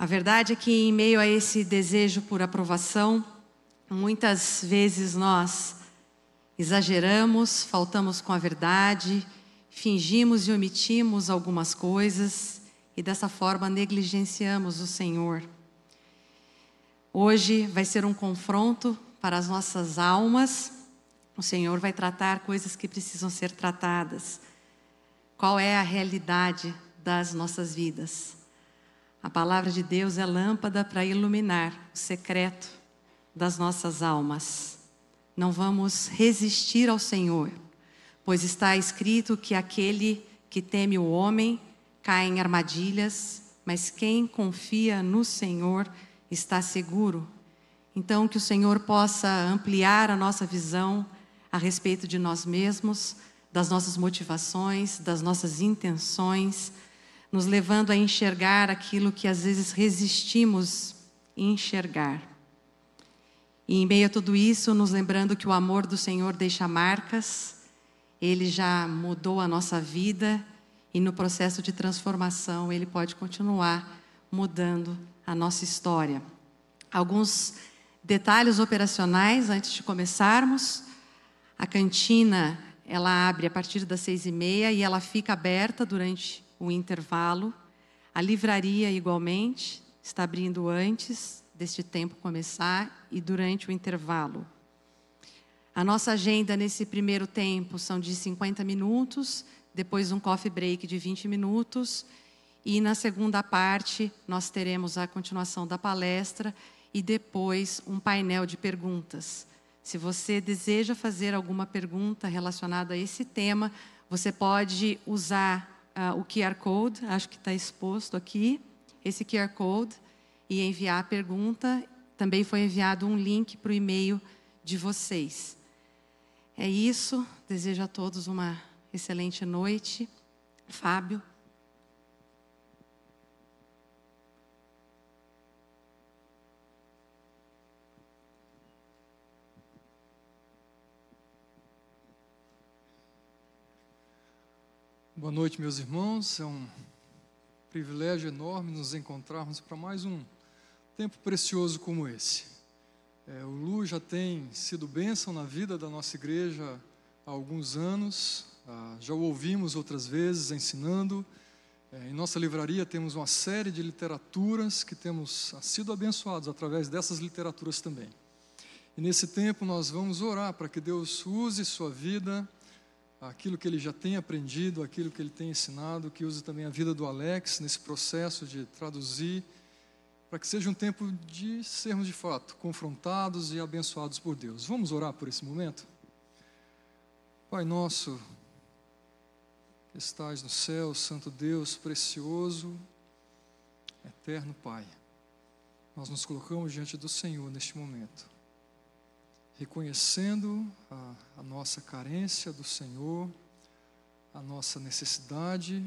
A verdade é que, em meio a esse desejo por aprovação, muitas vezes nós exageramos, faltamos com a verdade, fingimos e omitimos algumas coisas e dessa forma negligenciamos o Senhor. Hoje vai ser um confronto para as nossas almas. O Senhor vai tratar coisas que precisam ser tratadas. Qual é a realidade das nossas vidas? A palavra de Deus é lâmpada para iluminar o secreto das nossas almas. Não vamos resistir ao Senhor, pois está escrito que aquele que teme o homem cai em armadilhas, mas quem confia no Senhor está seguro. Então, que o Senhor possa ampliar a nossa visão a respeito de nós mesmos, das nossas motivações, das nossas intenções nos levando a enxergar aquilo que às vezes resistimos enxergar. E em meio a tudo isso, nos lembrando que o amor do Senhor deixa marcas, ele já mudou a nossa vida e no processo de transformação ele pode continuar mudando a nossa história. Alguns detalhes operacionais antes de começarmos. A cantina ela abre a partir das seis e meia e ela fica aberta durante o intervalo. A livraria, igualmente, está abrindo antes deste tempo começar e durante o intervalo. A nossa agenda nesse primeiro tempo são de 50 minutos, depois um coffee break de 20 minutos, e na segunda parte nós teremos a continuação da palestra e depois um painel de perguntas. Se você deseja fazer alguma pergunta relacionada a esse tema, você pode usar uh, o QR Code, acho que está exposto aqui, esse QR Code, e enviar a pergunta. Também foi enviado um link para o e-mail de vocês. É isso, desejo a todos uma excelente noite. Fábio. Boa noite, meus irmãos. É um privilégio enorme nos encontrarmos para mais um tempo precioso como esse. É, o Lu já tem sido bênção na vida da nossa igreja há alguns anos, ah, já o ouvimos outras vezes ensinando. É, em nossa livraria temos uma série de literaturas que temos sido abençoados através dessas literaturas também. E nesse tempo nós vamos orar para que Deus use sua vida aquilo que ele já tem aprendido, aquilo que ele tem ensinado, que use também a vida do Alex nesse processo de traduzir, para que seja um tempo de sermos de fato confrontados e abençoados por Deus. Vamos orar por esse momento? Pai nosso, que estás no céu, Santo Deus, precioso, eterno Pai, nós nos colocamos diante do Senhor neste momento reconhecendo a, a nossa carência do Senhor, a nossa necessidade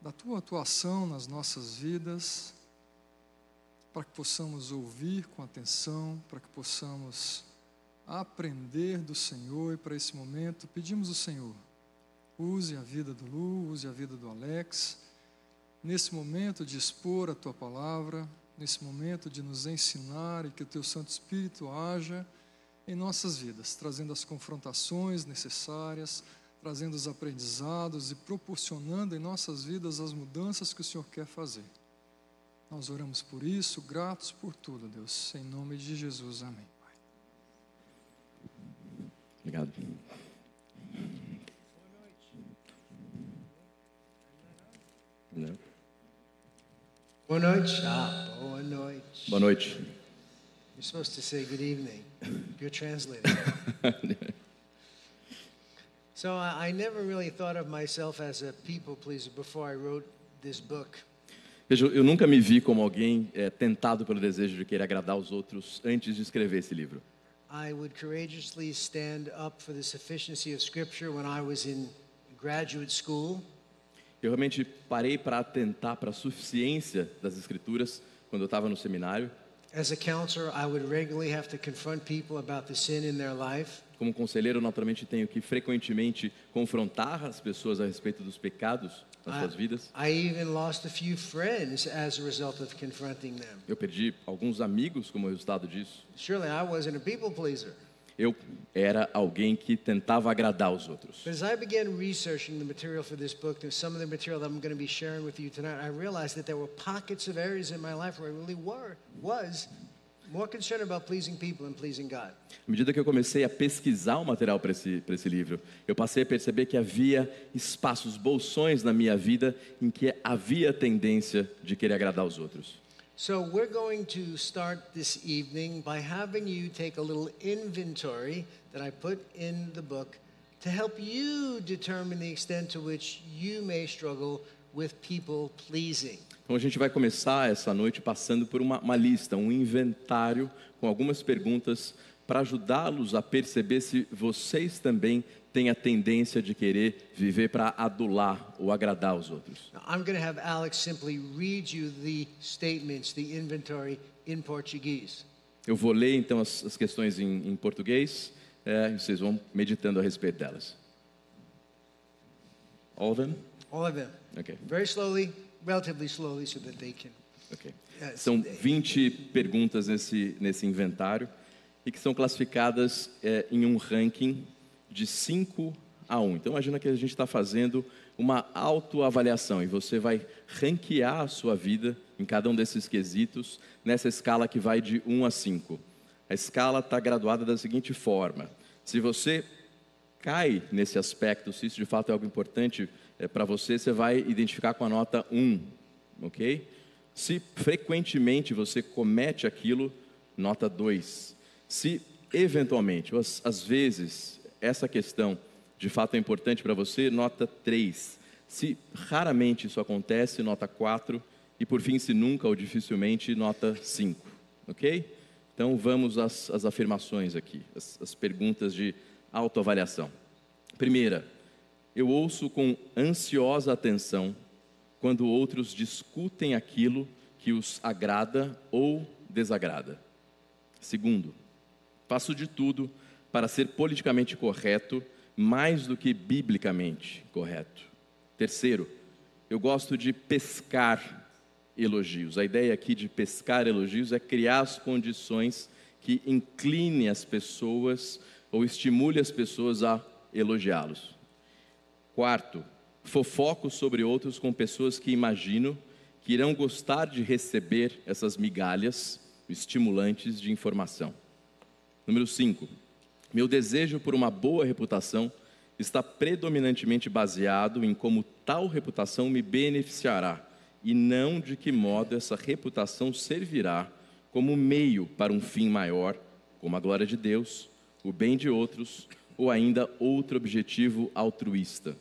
da tua atuação nas nossas vidas, para que possamos ouvir com atenção, para que possamos aprender do Senhor. E para esse momento pedimos ao Senhor, use a vida do Lu, use a vida do Alex, nesse momento de expor a tua palavra, nesse momento de nos ensinar e que o teu Santo Espírito haja em nossas vidas, trazendo as confrontações necessárias, trazendo os aprendizados e proporcionando em nossas vidas as mudanças que o Senhor quer fazer. Nós oramos por isso, gratos por tudo, Deus. Em nome de Jesus, amém. Pai. Obrigado. Boa noite. Ah, boa noite. Boa noite. You're supposed to say good evening. You're translating. so I, I never really thought of myself as a people pleaser before I wrote this book. Veja, eu nunca me vi como alguém é, tentado pelo desejo de querer agradar os outros antes de escrever esse livro. I would courageously stand up for the sufficiency of Scripture when I was in graduate school. Eu realmente parei para atentar para a suficiência das escrituras quando eu estava no seminário. As a counselor, I would regularly have to confront people about the sin in their life. Como conselheiro, naturalmente tenho que frequentemente confrontar as pessoas a respeito dos pecados. nas suas vidas. I even lost a few friends as a result of confronting them. Eu perdi alguns amigos como resultado disso. Surely I wasn't a people pleaser. Eu era alguém que tentava agradar os outros. À medida que eu comecei a pesquisar o material para esse, para esse livro, eu passei a perceber que havia espaços, bolsões na minha vida em que havia tendência de querer agradar os outros. So we're going to start this evening by having you take a little inventory that I put in the book to help you determine the extent to which you may struggle with people pleasing. Então a gente vai começar essa noite passando por uma, uma lista, um inventário com algumas perguntas para ajudá-los a perceber se vocês também têm a tendência de querer viver para adular ou agradar os outros. I'm going to have Alex simply read you the statements, the inventory in Portuguese. Eu vou ler então as, as questões em, em português é, e vocês vão meditando a respeito delas. All of them? All of them. Ok, Very slowly, relatively slowly, so that they can. ok. Yes. São 20 perguntas nesse, nesse inventário e que são classificadas é, em um ranking de 5 a 1. Então imagina que a gente está fazendo uma autoavaliação e você vai ranquear a sua vida em cada um desses quesitos nessa escala que vai de 1 a 5. A escala está graduada da seguinte forma: se você cai nesse aspecto, se isso de fato é algo importante é, para você, você vai identificar com a nota 1, ok? Se frequentemente você comete aquilo, nota 2. Se eventualmente, ou às vezes, essa questão de fato é importante para você, nota 3. Se raramente isso acontece, nota 4. E por fim, se nunca ou dificilmente, nota 5, ok? Então vamos às, às afirmações aqui, as, as perguntas de autoavaliação. Primeira, eu ouço com ansiosa atenção quando outros discutem aquilo que os agrada ou desagrada. Segundo, faço de tudo para ser politicamente correto mais do que biblicamente correto. Terceiro, eu gosto de pescar elogios. A ideia aqui de pescar elogios é criar as condições que incline as pessoas ou estimule as pessoas a elogiá-los. Quarto, fofoco sobre outros com pessoas que imagino que irão gostar de receber essas migalhas estimulantes de informação. Número 5. Meu desejo por uma boa reputação está predominantemente baseado em como tal reputação me beneficiará e não de que modo essa reputação servirá como meio para um fim maior, como a glória de Deus, o bem de outros ou ainda outro objetivo altruísta.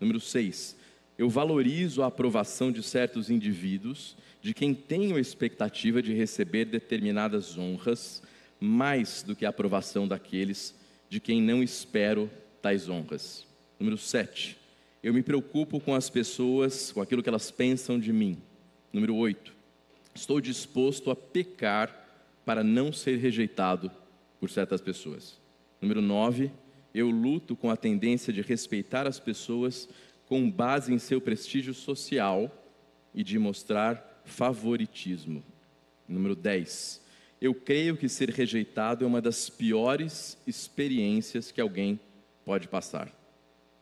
Número 6. Eu valorizo a aprovação de certos indivíduos de quem tenho expectativa de receber determinadas honras, mais do que a aprovação daqueles de quem não espero tais honras. Número 7. Eu me preocupo com as pessoas, com aquilo que elas pensam de mim. Número 8. Estou disposto a pecar para não ser rejeitado por certas pessoas. Número 9. Eu luto com a tendência de respeitar as pessoas com base em seu prestígio social e de mostrar favoritismo. Número 10. Eu creio que ser rejeitado é uma das piores experiências que alguém pode passar.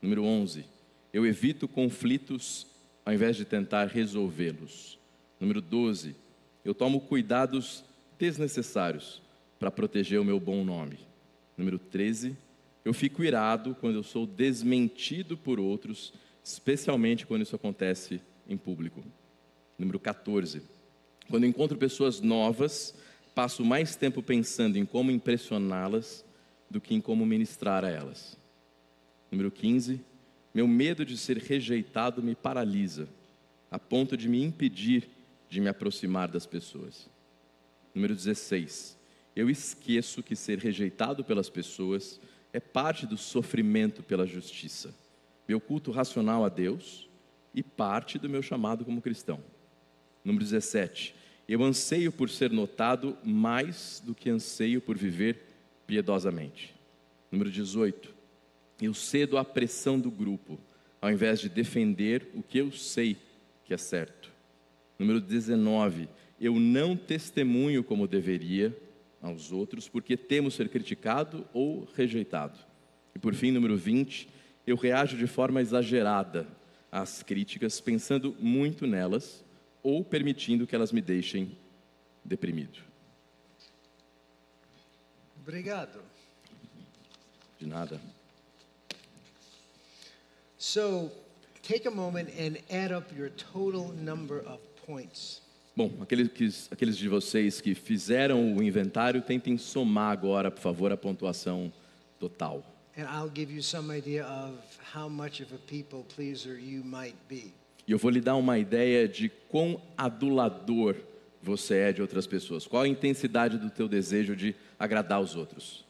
Número 11. Eu evito conflitos ao invés de tentar resolvê-los. Número 12. Eu tomo cuidados desnecessários para proteger o meu bom nome. Número 13. Eu fico irado quando eu sou desmentido por outros, especialmente quando isso acontece em público. Número 14. Quando encontro pessoas novas, passo mais tempo pensando em como impressioná-las do que em como ministrar a elas. Número 15. Meu medo de ser rejeitado me paralisa, a ponto de me impedir de me aproximar das pessoas. Número 16. Eu esqueço que ser rejeitado pelas pessoas é parte do sofrimento pela justiça, meu culto racional a Deus e parte do meu chamado como cristão. Número 17. Eu anseio por ser notado mais do que anseio por viver piedosamente. Número 18. Eu cedo à pressão do grupo, ao invés de defender o que eu sei que é certo. Número 19, eu não testemunho como deveria aos outros, porque temo ser criticado ou rejeitado. E por fim, número 20, eu reajo de forma exagerada às críticas, pensando muito nelas ou permitindo que elas me deixem deprimido. Obrigado. De nada. So take a moment and add up your total number of points. Bom, aqueles, que- aqueles de vocês que fizeram o inventário, tentem somar agora, por favor, a pontuação total. And I'll give you some idea of how much of a people pleaser you might be. E eu vou lhe dar uma ideia de quão adulador você é de outras pessoas. Qual a intensidade do teu desejo de agradar os outros?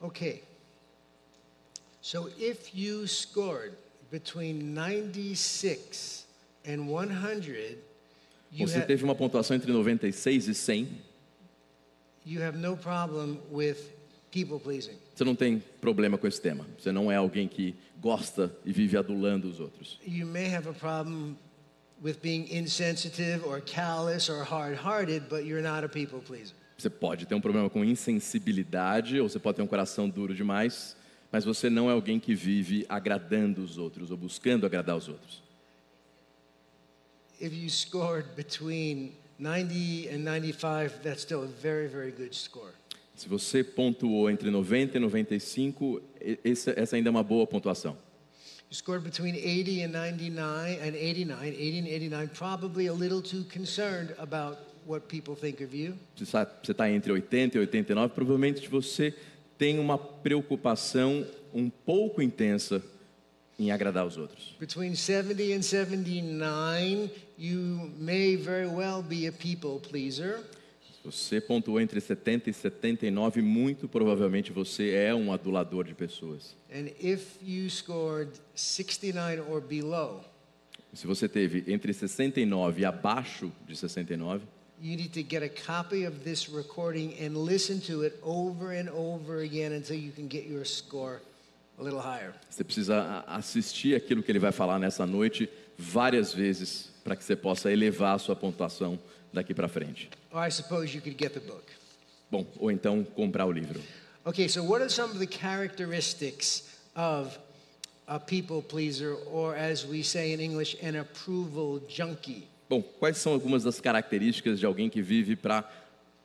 Okay. So if you scored between 96 and 100, you, Você teve uma pontuação entre 96 e 100. you have no problem with people pleasing. Você não tem problema com esse tema. Você não é alguém que gosta e vive adulando os outros. You may have a problem with being insensitive or callous or hard hearted, but you're not a people pleaser. Você pode ter um problema com insensibilidade, ou você pode ter um coração duro demais, mas você não é alguém que vive agradando os outros ou buscando agradar os outros. If you scored between 90 and 95, that's still a very, very good score. Se você pontuou entre 90 e 95, e- esse- essa ainda é uma boa pontuação. You scored between 80 and 99 and 89, 80 and 89, probably a little too concerned about what people think of you. Se você está entre 80 e 89, provavelmente você tem uma preocupação um pouco intensa em agradar os outros. Between 70 and 79, you may very well be a people pleaser. Se você pontuou entre 70 e 79, muito provavelmente você é um adulador de pessoas. And if you scored 69 or below, Se você teve entre 69 e abaixo de 69, you need to get a copy of this recording and listen to it over and over again until you can get your score a little higher. você precisa assistir aquilo que ele vai falar nessa noite várias vezes para que você possa elevar a sua pontuação daqui para frente. Or I suppose you could get the book. Bom, ou então comprar o livro. Okay, so what are some of the characteristics of a people pleaser, or as we say in English, an approval junkie? Bom, quais são algumas das características de alguém que vive para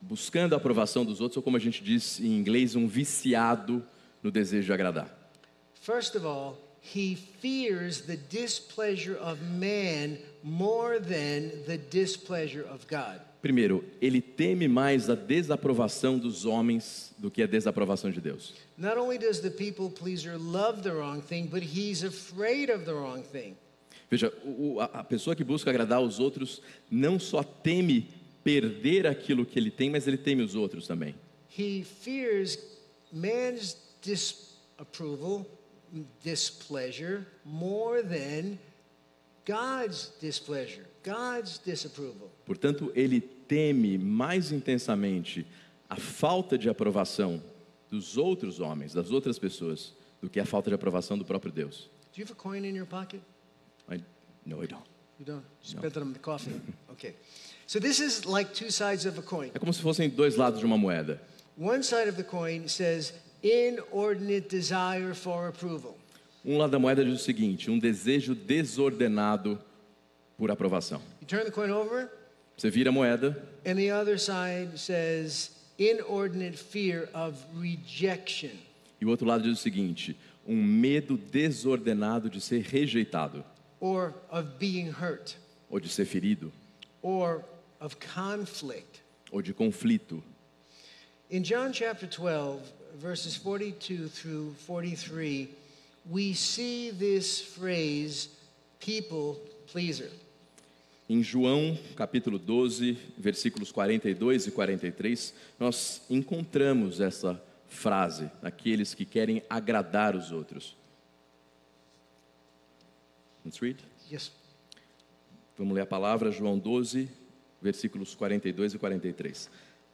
buscando a aprovação dos outros, ou como a gente diz em inglês, um viciado no desejo de agradar? First of all, he fears the displeasure of man more than the displeasure of God. Primeiro, ele teme mais a desaprovação dos homens do que a desaprovação de Deus. Not only does the people pleaser love the wrong thing, but he's afraid of the wrong thing. Veja, a pessoa que busca agradar os outros não só teme perder aquilo que ele tem, mas ele teme os outros também. He fears man's disapproval, displeasure, more than God's displeasure, God's disapproval. Portanto, ele teme mais intensamente a falta de aprovação dos outros homens, das outras pessoas, do que a falta de aprovação do próprio Deus. Do you have a coin in your pocket? No, I don't. You don't? You spent it on the coffee. Okay. So this is like two sides of a coin. É como se fossem dois lados de uma moeda. One side of the coin says inordinate desire for approval. Um lado da moeda diz o seguinte: um desejo desordenado por aprovação. You turn the coin over, Você vira a moeda and the other side says inordinate fear of rejection. e o outro lado diz o seguinte: um medo desordenado de ser rejeitado or of being hurt, ou de ser ferido or of conflict. ou de conflito. In John chapter 12, verses 42 through 43, we see this phrase, people pleaser. Em João, capítulo 12, versículos 42 e 43, nós encontramos essa frase, aqueles que querem agradar os outros. Let's read. Yes. Vamos ler a palavra, João 12, versículos 42 e 43.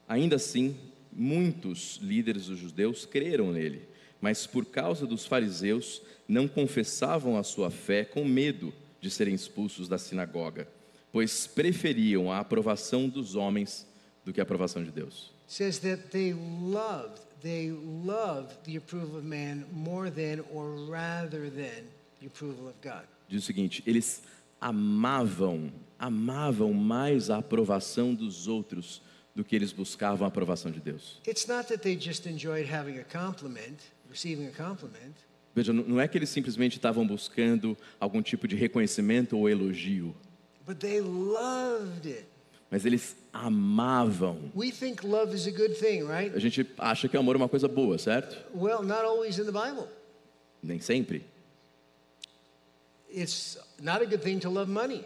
Ainda assim, muitos líderes dos judeus creram nele, mas por causa dos fariseus não confessavam a sua fé com medo de serem expulsos da sinagoga, pois preferiam a aprovação dos homens do que a aprovação de Deus. says that they loved, they loved the approval of man more than or rather than the approval of God. Diz o seguinte: eles amavam, amavam mais a aprovação dos outros do que eles buscavam a aprovação de Deus. It's not that they just enjoyed having a compliment, receiving a compliment. Veja, não é que eles simplesmente estavam buscando algum tipo de reconhecimento ou elogio, But they loved it. mas eles amavam. We think love is a good thing, right? A gente acha que o amor é uma coisa boa, certo? Well, not always in the Bible. Nem sempre. It's not a good thing to love money.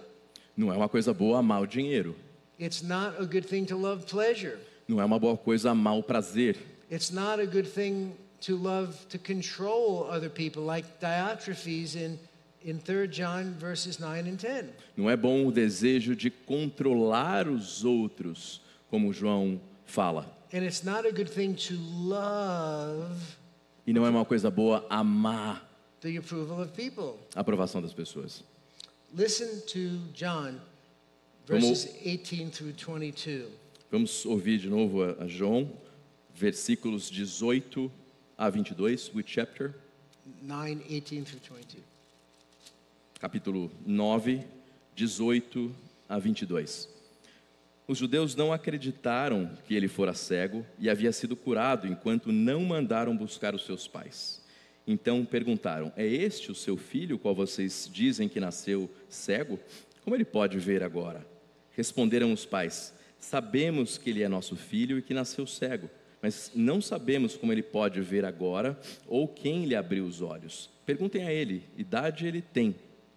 Não é uma coisa boa amar o dinheiro. It's not a good thing to love pleasure. Não é uma boa coisa amar o prazer. It's not a good thing to love to control other people, like Diotrephes in, in 3 John verses 9 and 10. Não é bom o desejo de controlar os outros, como João fala. And it's not a good thing to love E não é uma coisa boa amar the approval of people. a aprovação das pessoas. Listen to John verses 18 through 22. Vamos ouvir de novo a a João, versículos 18 a 22, which chapter? 9, 18 through 22. capítulo 9, 18 a 22. Os judeus não acreditaram que ele fora cego e havia sido curado enquanto não mandaram buscar os seus pais. Então perguntaram: É este o seu filho, qual vocês dizem que nasceu cego? Como ele pode ver agora? Responderam os pais: Sabemos que ele é nosso filho e que nasceu cego, mas não sabemos como ele pode ver agora ou quem lhe abriu os olhos. Perguntem a ele: idade ele tem?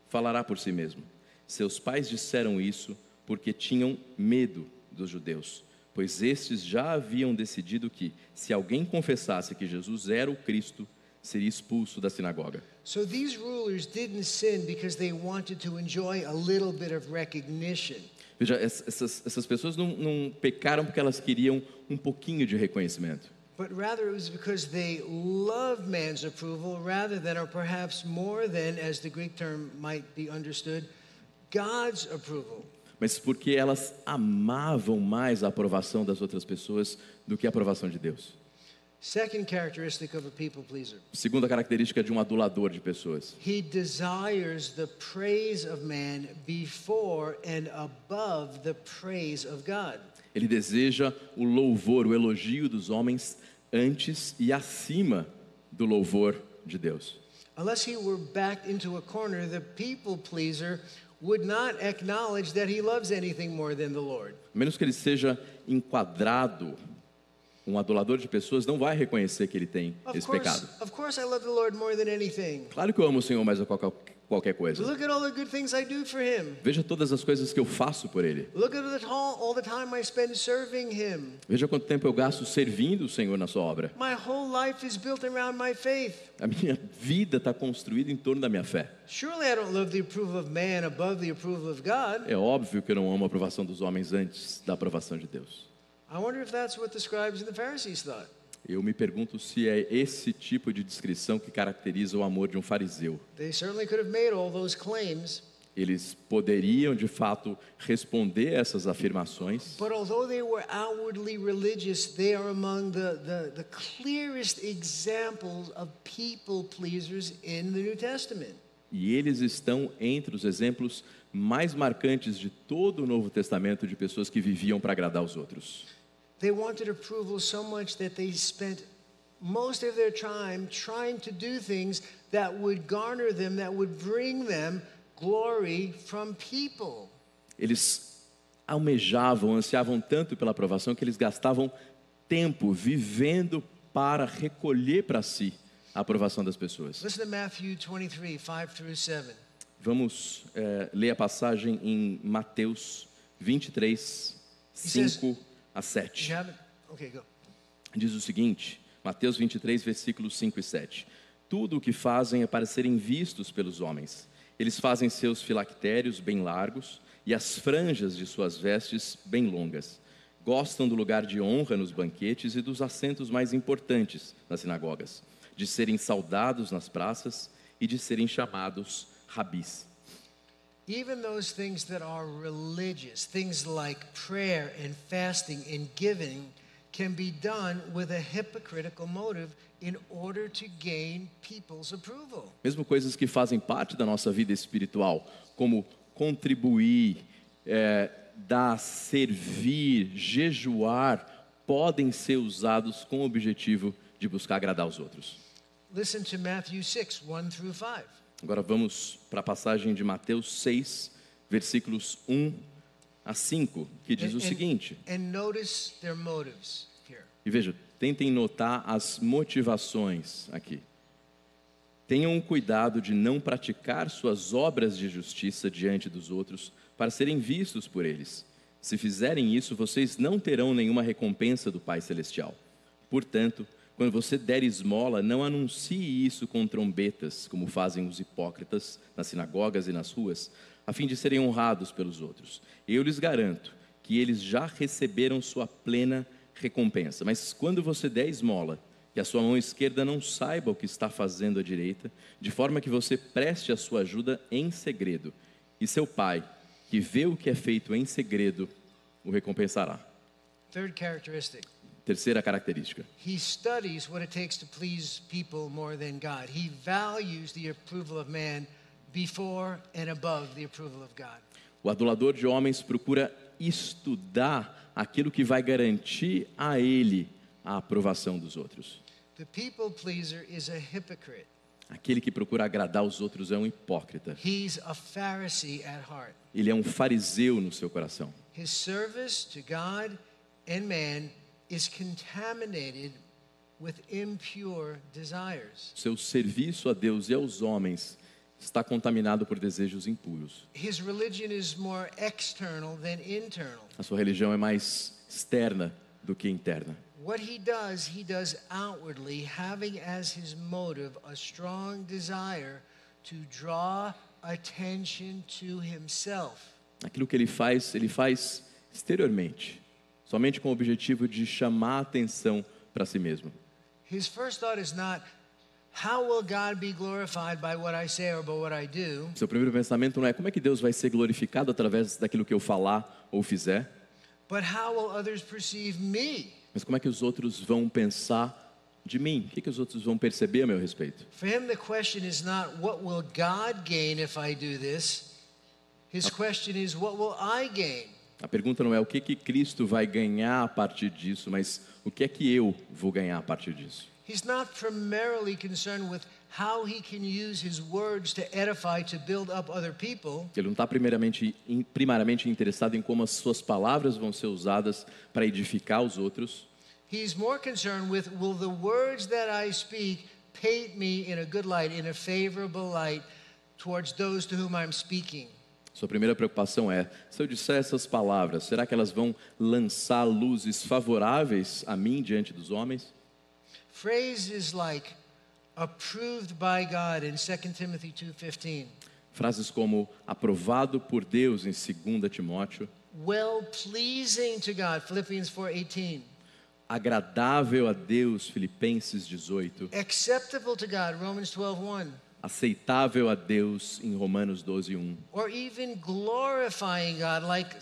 Falará por si mesmo. Seus pais disseram isso porque tinham medo dos judeus, pois estes já haviam decidido que, se alguém confessasse que Jesus era o Cristo, seria expulso da sinagoga. So these rulers didn't sin because they wanted to enjoy a little bit of recognition. Veja, es- essas, essas pessoas não, não pecaram porque elas queriam um pouquinho de reconhecimento. But rather, it was because they love man's approval rather than, or perhaps more than, as the Greek term might be understood, God's approval. mas porque elas amavam mais a aprovação das outras pessoas do que a aprovação de Deus. Segunda característica de um adulador de pessoas. he desires the praise of man before and above the praise of God. Ele deseja o louvor, o elogio dos homens antes e acima do louvor de Deus. Unless he were backed into a corner, the people pleaser would not acknowledge that he loves anything more than the Lord. Menos que ele seja enquadrado, um adulador de pessoas não vai reconhecer que ele tem Of esse course, pecado. of course, I love the Lord more than anything. Claro que eu amo o Senhor mais do que qualquer, qualquer coisa. Look at all the good things I do for him. Veja todas as coisas que eu faço por ele. Look at all the time I spend serving him. Veja quanto tempo eu gasto servindo o Senhor na sua obra. My whole life is built around my faith. A minha vida está construída em torno da minha fé. Surely I don't love the approval of man above the approval of God. É óbvio que eu não amo a aprovação dos homens antes da aprovação de Deus. I wonder if that's what the scribes and the Pharisees thought. Eu me pergunto se é esse tipo de descrição que caracteriza o amor de um fariseu. They certainly could have made all those claims, Eles poderiam, de fato, responder essas afirmações, but although they were outwardly religious, they are among the, the, the clearest examples of people pleasers in the New Testament. e eles estão entre os exemplos mais marcantes de todo o Novo Testamento de pessoas que viviam para agradar os outros. They wanted approval so much that they spent most of their time trying to do things that would garner them, that would bring them glory from people. Eles almejavam, ansiavam tanto pela aprovação que eles gastavam tempo vivendo para recolher para si a aprovação das pessoas. Listen to Matthew 23, 5 through 7. Vamos eh, ler a passagem em Mateus 23, says- 5 a You 7. have it? Okay, go. Diz o seguinte: Mateus 23, versículos 5 e 7. Tudo o que fazem é para serem vistos pelos homens. Eles fazem seus filactérios bem largos e as franjas de suas vestes bem longas. Gostam do lugar de honra nos banquetes e dos assentos mais importantes nas sinagogas, de serem saudados nas praças e de serem chamados rabis. Even those things that are religious, things like prayer and fasting and giving, can be done with a hypocritical motive in order to gain people's approval. Mesmo coisas que fazem parte da nossa vida espiritual, como contribuir, é, dar, servir, jejuar, podem ser usados com o objetivo de buscar agradar os outros. Listen to Matthew 6, 1 through 5. Agora vamos para a passagem de Mateus 6, versículos 1 a 5, que diz o seguinte. E veja, tentem notar as motivações aqui. Tenham cuidado de não praticar suas obras de justiça diante dos outros para serem vistos por eles. Se fizerem isso, vocês não terão nenhuma recompensa do Pai Celestial. Portanto, quando você der esmola, não anuncie isso com trombetas, como fazem os hipócritas nas sinagogas e nas ruas, a fim de serem honrados pelos outros. Eu lhes garanto que eles já receberam sua plena recompensa. Mas quando você der esmola, que a sua mão esquerda não saiba o que está fazendo a direita, de forma que você preste a sua ajuda em segredo, e seu pai, que vê o que é feito em segredo, o recompensará. Third characteristic. Terceira característica. He studies what it takes to please people more than God. He values the approval of man before and above the approval of God. O adulador de homens procura estudar aquilo que vai garantir a ele a aprovação dos outros. The people pleaser is a hypocrite. Aquele que procura agradar os outros é um hipócrita. He's a Pharisee at heart. Ele é um fariseu no seu coração. His service to God and man is contaminated with impure desires. Seu serviço a Deus e aos homens está contaminado por desejos impuros. His religion is more external than internal. A sua religião é mais externa do que interna. What he does, he does outwardly, having as his motive a strong desire to draw attention to himself. Aquilo que ele faz, ele faz exteriormente, somente com o objetivo de chamar a atenção para si mesmo. His first thought is not, how will God be glorified by what I say or by what I do? Seu primeiro pensamento não é como é que Deus vai ser glorificado através daquilo que eu falar ou fizer, But how will others perceive me? mas como é que os outros vão pensar de mim? O que, que os outros vão perceber a meu respeito? For him, the question is not, what will God gain if I do this? His question is, what will I gain? A pergunta não é o que, que Cristo vai ganhar a partir disso, mas o que é que eu vou ganhar a partir disso. He's not primarily concerned with how he can use his words to edify, to build up other people. Ele não está primeiramente, primariamente interessado em como as suas palavras vão ser usadas para edificar os outros, He's more concerned with will the words that I speak paint me in a good light, in a favorable light towards those to whom I'm speaking. Sua primeira preocupação é: se eu disser essas palavras, será que elas vão lançar luzes favoráveis a mim diante dos homens? Phrases like approved by God in 2 Timothy 2:15, Frases como aprovado por Deus em 2 Timóteo, well pleasing to God Philippians 4:18, agradável a Deus, Filipenses 18, acceptable to God Romans 12:1, aceitável a Deus em Romanos 12, 1, or even glorifying God like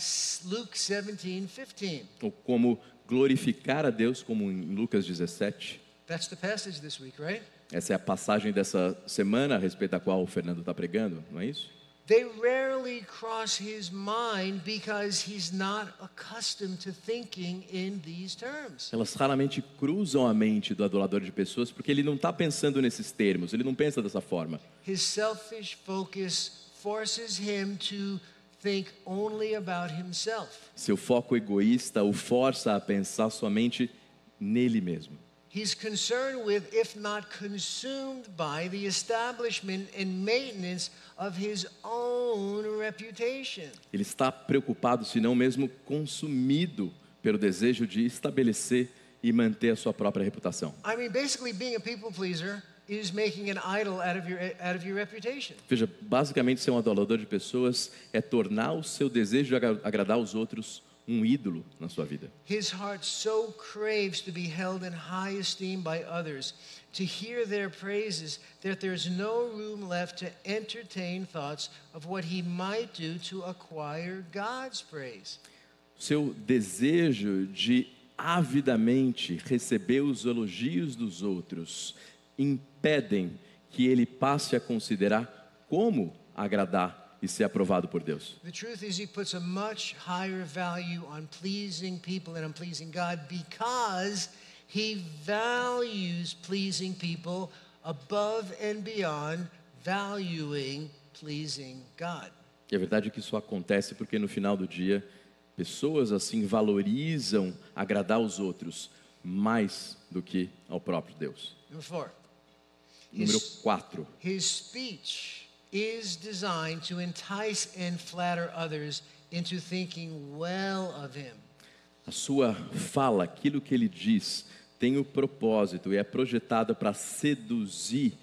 Luke 17:15. ou como glorificar a Deus, como em Lucas 17. That's the passage this week, right? Essa é a passagem dessa semana a respeito da qual o Fernando está pregando, não é isso? They rarely cross his mind because he's not accustomed to thinking in these terms. Elas raramente cruzam a mente do adorador de pessoas porque ele não está pensando nesses termos, ele não pensa dessa forma. His selfish focus forces him to think only about himself. Seu foco egoísta o força a pensar somente nele mesmo. He's concerned with, if not consumed by, the establishment and maintenance of his own reputation. Ele está preocupado, se não mesmo consumido, pelo desejo de estabelecer e manter a sua própria reputação. I mean, basically, being a people pleaser is making an idol out of your out of your reputation. Veja, basicamente ser um adorador de pessoas é tornar o seu desejo de agra- agradar os outros um ídolo na sua vida. His heart so craves to be held in high esteem by others, to hear their praises, that there's no room left to entertain thoughts of what he might do to acquire God's praise. Seu desejo de avidamente receber os elogios dos outros impedem que ele passe a considerar como agradar e ser aprovado por Deus. The truth is, he puts a much higher value on pleasing people and on pleasing God because he values pleasing people above and beyond valuing pleasing God. E a verdade é que isso acontece porque no final do dia, pessoas assim valorizam agradar os outros mais do que ao próprio Deus. Number four, Número his, 4. his speech is designed to entice and flatter others into thinking well of him. A sua fala, aquilo que ele diz, tem o propósito e é projetado para seduzir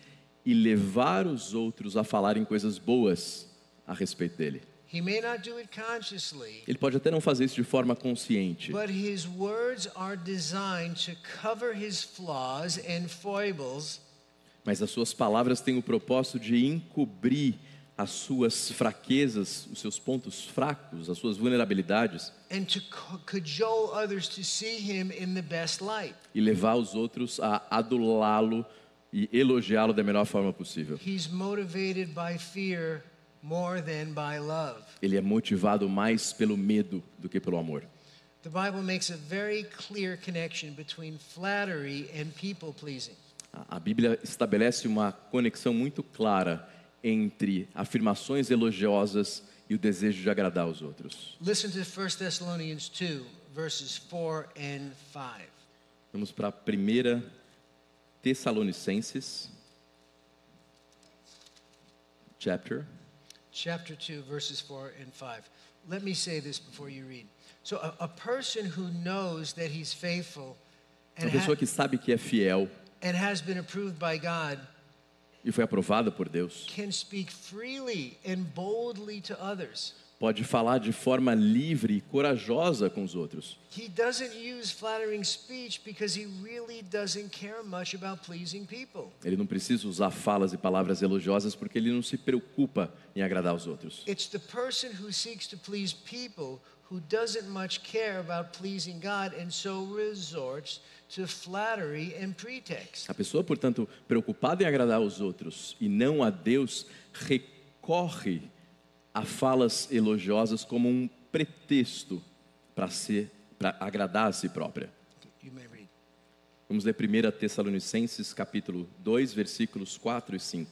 e levar os outros a falarem coisas boas a respeito dele. He may not do it consciously, Ele pode até não fazer isso de forma consciente, But his words are designed to cover his flaws and foibles mas as suas palavras têm o propósito de encobrir as suas fraquezas, os seus pontos fracos, as suas vulnerabilidades e levar os outros a adulá-lo e elogiá-lo da melhor forma possível. He's motivated by fear more than by love. Ele é motivado mais pelo medo do que pelo amor. The Bible makes a very clear connection between flattery and people pleasing. A Bíblia estabelece uma conexão muito clara entre afirmações elogiosas e o desejo de agradar os outros. Listen to 1 Thessalonians 2, verses 4 and 5. Vamos para a primeira Tessalonicenses, chapter. chapter 2, verses 4 and 5. Let me say this before you read. So, a, a person who knows that he's faithful and, Uma pessoa que sabe que é fiel and has been approved by God e foi aprovada por Deus can speak freely and boldly to others. pode falar de forma livre e corajosa com os outros. He doesn't use flattering speech because he really doesn't care much about pleasing people. Ele não precisa usar falas e palavras elogiosas porque ele não se preocupa em agradar os outros. It's the person who seeks to please people who doesn't much care about pleasing God and so resorts to flattery and pretext. A pessoa, portanto, preocupada em agradar os outros e não a Deus, recorre a falas elogiosas como um pretexto para ser para agradar a si própria. Vamos ler 1 Tessalonicenses capítulo 2, versículos 4 e 5.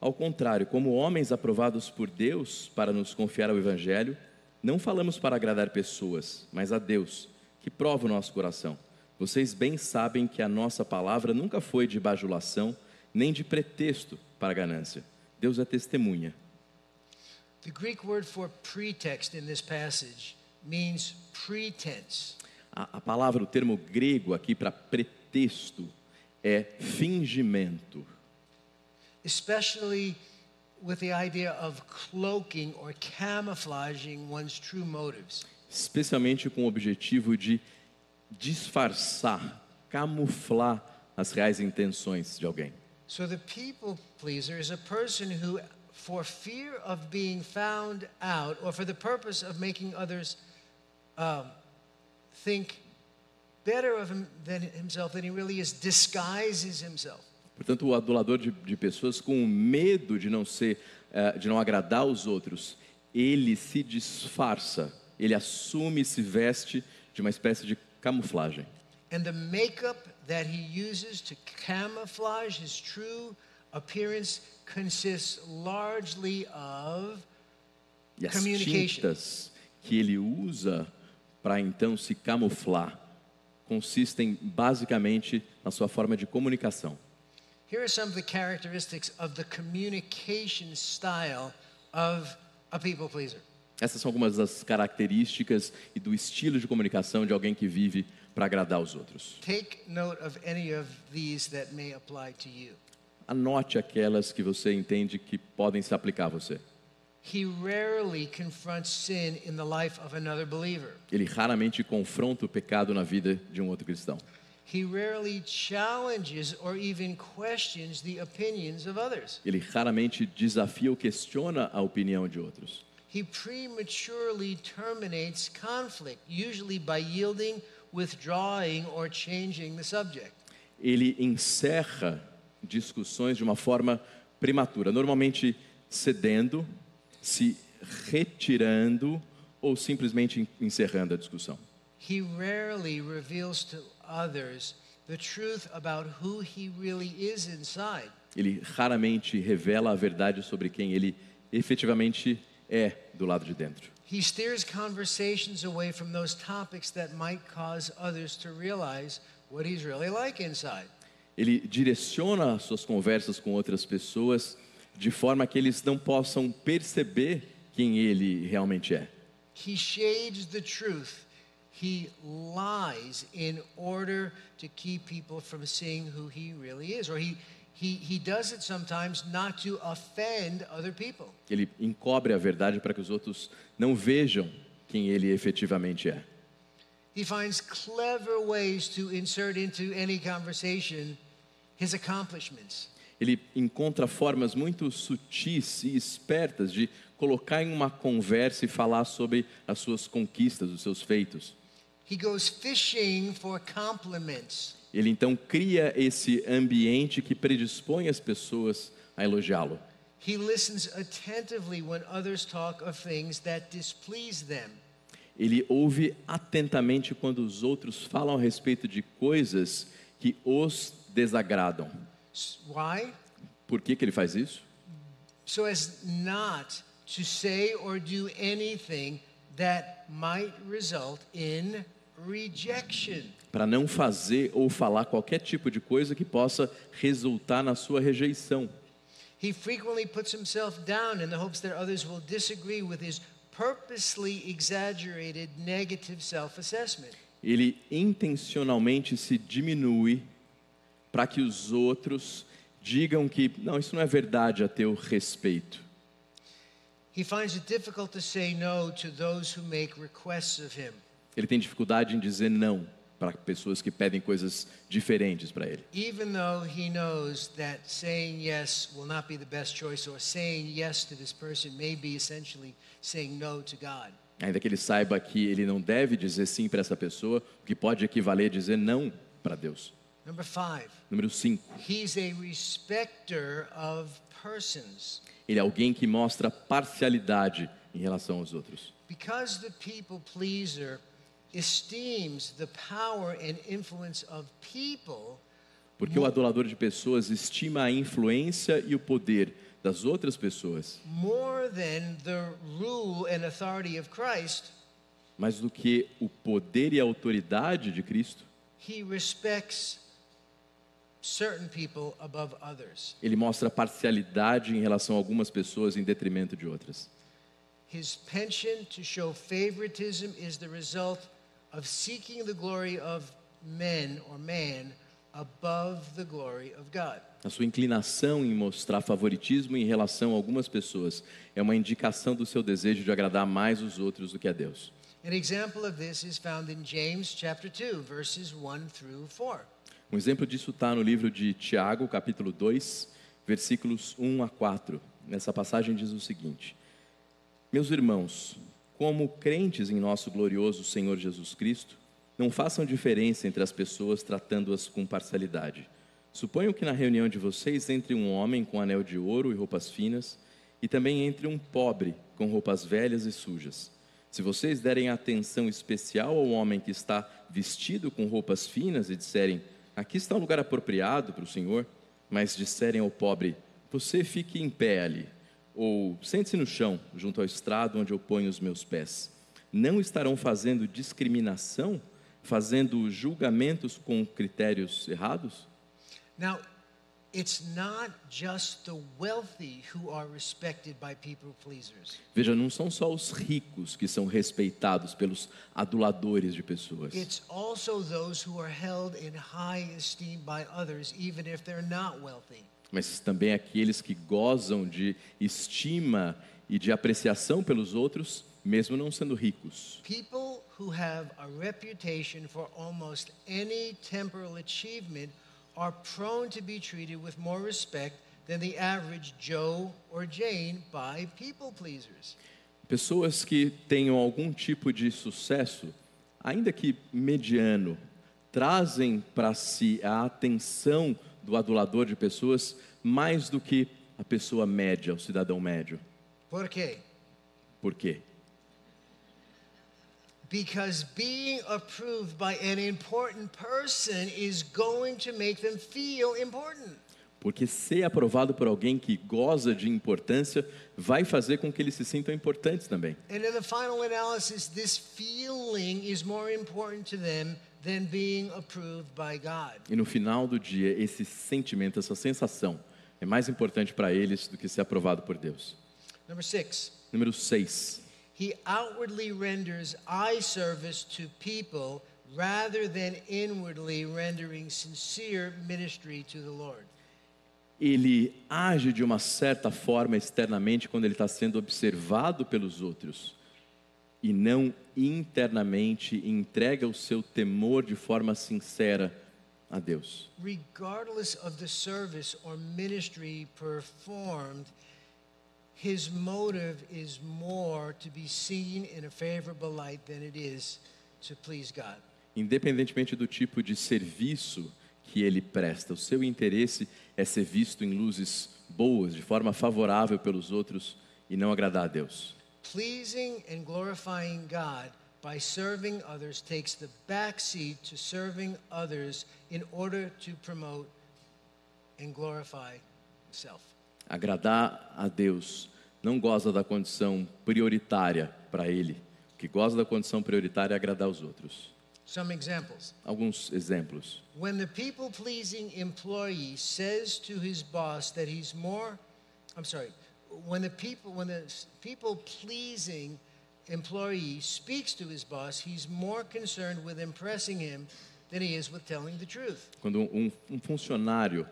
Ao contrário, como homens aprovados por Deus para nos confiar ao evangelho, não falamos para agradar pessoas, mas a Deus, que prova o nosso coração. Vocês bem sabem que a nossa palavra nunca foi de bajulação, nem de pretexto para ganância. Deus é testemunha. The Greek word for pretext in this passage means pretense. A, a palavra, o termo grego aqui para pretexto é fingimento. especially with the idea of cloaking or camouflaging one's true motives. especialmente com o objetivo de disfarçar, camuflar as reais intenções de alguém. So the people pleaser is a person who, for fear of being found out or for the purpose of making others um, think better of him than himself than he really is, disguises himself. Portanto, o adulador de, de pessoas com medo de não ser, eh, de não agradar os outros, ele se disfarça, ele assume e se veste de uma espécie de camuflagem. And the makeup that he uses to camouflage his true appearance consists largely of E as tintas que ele usa para então se camuflar consistem basicamente na sua forma de comunicação. Here are some of the characteristics of the communication style of a people pleaser. Essas são algumas das características e do estilo de comunicação de alguém que vive para agradar os outros. Anote aquelas que você entende que podem se aplicar a você. He rarely confronts sin in the life of another believer. Ele raramente confronta o pecado na vida de um outro cristão. He rarely challenges or even questions the opinions of others. Ele raramente desafia ou questiona a opinião de outros. He prematurely terminates conflict, usually by yielding, withdrawing, or changing the subject. Ele encerra discussões de uma forma prematura, normalmente cedendo, se retirando ou simplesmente encerrando a discussão. He rarely reveals to others the truth about who he really is inside. Ele raramente revela a verdade sobre quem ele efetivamente é do lado de dentro. He steers conversations away from those topics that might cause others to realize what he's really like inside. Ele direciona as suas conversas com outras pessoas de forma que eles não possam perceber quem ele realmente é. He shades the truth. He lies in order to keep people from seeing who he really is. Or he, he, he does it sometimes not to offend other people. Ele encobre a verdade para que os outros não vejam quem ele efetivamente é. He finds clever ways to insert into any conversation his accomplishments. Ele encontra formas muito sutis e espertas de colocar em uma conversa e falar sobre as suas conquistas, os seus feitos. He goes fishing for compliments. Ele então cria esse ambiente que predispõe as pessoas a elogiá-lo. He listens attentively when others talk of things that displease them. Ele ouve atentamente quando os outros falam a respeito de coisas que os desagradam. Why? Por que, que ele faz isso? So as not to say or do anything that might result in. Para não fazer ou falar qualquer tipo de coisa que possa resultar na sua rejeição. He frequently puts himself down in the hopes that others will disagree with his purposely exaggerated negative self assessment. Ele intencionalmente se diminui para que os outros digam que não, isso não é verdade a teu respeito. He finds it difficult to say no to those who make requests of him. Ele tem dificuldade em dizer não para pessoas que pedem coisas diferentes para ele. Yes yes. Ainda que ele saiba que ele não deve dizer sim para essa pessoa, o que pode equivaler a dizer não para Deus. Five, Número 5. he's a respecter of persons. Ele é alguém que mostra parcialidade em relação aos outros. Because the people pleaser esteems the power and influence of people, Porque o adorador de pessoas estima a influência e o poder das outras pessoas, more than the rule and authority of Christ, mais do que o poder e a autoridade de Cristo, he respects certain people above others. ele mostra parcialidade em relação a algumas pessoas em detrimento de outras. His penchant to show favoritism is the result of seeking the glory of men or man above the glory of God. A sua inclinação em mostrar favoritismo em relação a algumas pessoas é uma indicação do seu desejo de agradar mais os outros do que a Deus. An example of this is found in James chapter 2 verses 1 through 4. Um exemplo disso está no livro de Tiago, capítulo 2, versículos 1 a 4. Nessa passagem diz o seguinte: Meus irmãos, como crentes em nosso glorioso Senhor Jesus Cristo, não façam diferença entre as pessoas tratando-as com parcialidade. Suponho que na reunião de vocês entre um homem com anel de ouro e roupas finas, e também entre um pobre com roupas velhas e sujas. Se vocês derem atenção especial ao homem que está vestido com roupas finas e disserem: Aqui está um lugar apropriado para o Senhor, mas disserem ao pobre: Você fique em pé ali, ou sente-se no chão, junto ao estrado onde eu ponho os meus pés. Não estarão fazendo discriminação, fazendo julgamentos com critérios errados? Now, it's not just the wealthy who are respected by people pleasers. Veja, não são só os ricos que são respeitados pelos aduladores de pessoas. Mas também aqueles que gozam de estima e de apreciação pelos outros, mesmo não sendo ricos. People who have a reputation for almost any temporal achievement are prone to be treated with more respect than the average Joe or Jane by people pleasers. Pessoas que tenham algum tipo de sucesso, ainda que mediano, trazem para si a atenção do adulador de pessoas mais do que a pessoa média, o cidadão médio. Por quê? Por quê? Because being approved by an important person is going to make them feel important. Porque ser aprovado por alguém que goza de importância vai fazer com que eles se sintam importantes também. And in the final analysis, this feeling is more important to them than being approved by God. E no final do dia, esse sentimento, essa sensação é mais importante para eles do que ser aprovado por Deus. Number six, Número 6. he outwardly renders eye service to people rather than inwardly rendering sincere ministry to the Lord. Ele age de uma certa forma externamente quando ele está sendo observado pelos outros e não internamente entrega o seu temor de forma sincera a Deus. Regardless of the service or ministry performed, his motive is more to be seen in a favorable light than it is to please God. Independentemente do tipo de serviço que ele presta, o seu interesse é ser visto em luzes boas, de forma favorável pelos outros e não agradar a Deus. Pleasing and glorifying God by serving others takes the back seat to serving others in order to promote and glorify self. Agradar a Deus não goza da condição prioritária para ele. O que goza da condição prioritária é agradar os outros. Some examples. Alguns exemplos. When the people pleasing employee says to his boss that he's more, I'm sorry, when the people, when the people pleasing employee speaks to his boss, he's more concerned with impressing him than he is with telling the truth. Quando um, um funcionário,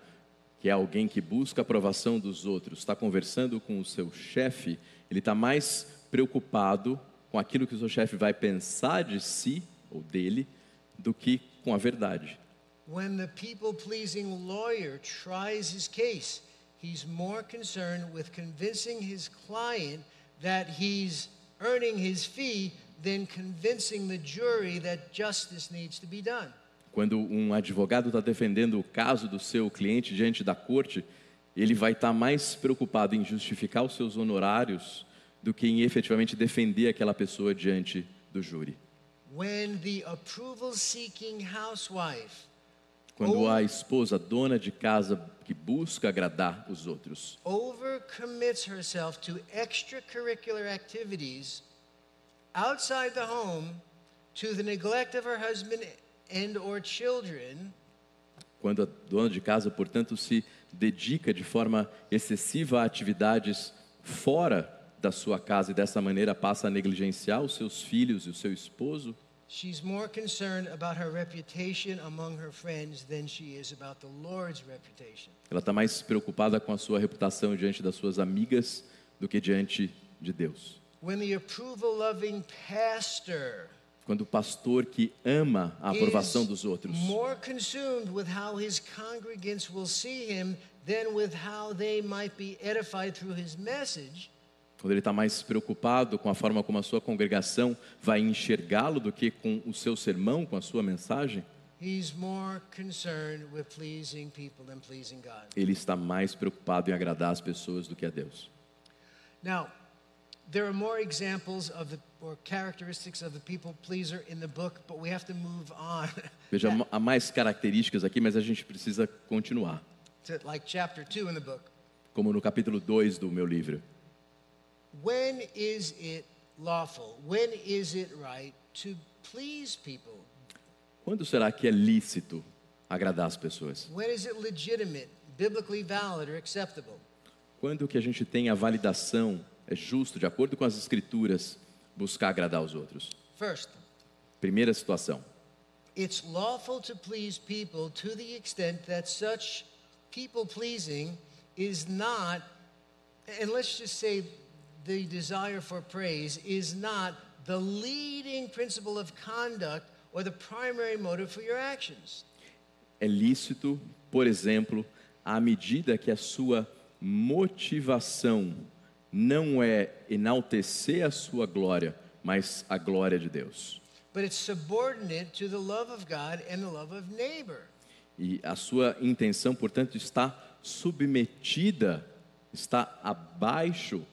que é alguém que busca a aprovação dos outros, está conversando com o seu chefe, ele está mais preocupado com aquilo que o seu chefe vai pensar de si ou dele do que com a verdade. When the people pleasing lawyer tries his case, he's more concerned with convincing his client that he's earning his fee than convincing the jury that justice needs to be done. Quando um advogado está defendendo o caso do seu cliente diante da corte, ele vai estar mais preocupado em justificar os seus honorários do que em efetivamente defender aquela pessoa diante do júri. When the approval seeking housewife Quando a esposa, dona de casa, que busca agradar os outros, overcommits herself to extracurricular activities outside the home to the neglect of her husband and or children. Quando a dona de casa, portanto, se dedica de forma excessiva a atividades fora da sua casa e dessa maneira passa a negligenciar os seus filhos e o seu esposo, she's more concerned about her reputation among her friends than she is about the Lord's reputation. ela está mais preocupada com a sua reputação diante das suas amigas do que diante de Deus. When the approval loving pastor Quando o pastor que ama a aprovação dos outros quando ele está mais preocupado com a forma como a sua congregação vai enxergá-lo do que com o seu sermão, com a sua mensagem, he's more concerned with pleasing people than pleasing God. ele está mais preocupado em agradar as pessoas do que a Deus. Now, there are more examples of the or characteristics of the people pleaser in the book, but we have to move on Veja, há mais características aqui, mas a gente precisa continuar. to like chapter 2 in the book. Como no capítulo 2 do meu livro. When is it lawful? When is it right to please people? Quando será que é lícito agradar as pessoas? When is it legitimate, biblically valid or acceptable? Quando que a gente tem a validação, é justo, de acordo com as escrituras, buscar agradar os outros? First, Primeira situação. it's lawful to please people to the extent that such people pleasing is not, and let's just say the desire for praise is not the leading principle of conduct or the primary motive for your actions. É lícito, por exemplo, à medida que a sua motivação não é enaltecer a sua glória, mas a glória de Deus. But it's subordinate to the love of God and the love of neighbor. E a sua intenção, portanto, está submetida, está abaixo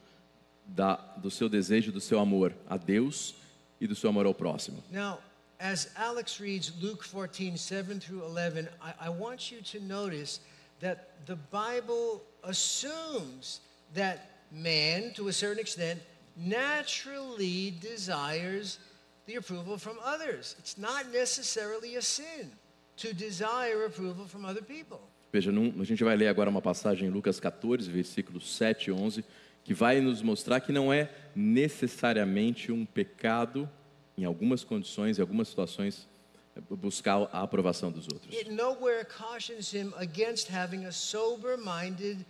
da, do seu desejo, do seu amor a Deus e do seu amor ao próximo. Now, as Alex reads Luke 14, 7 through 11, I, I want you to notice that the Bible assumes that man, to a certain extent, naturally desires the approval from others. It's not necessarily a sin to desire approval from other people. Veja, a gente vai ler agora uma passagem em Lucas 14, versículos 7 e 11, que vai nos mostrar que não é necessariamente um pecado, em algumas condições, em algumas situações, buscar a aprovação dos outros. It nowhere cautions him against having a sober minded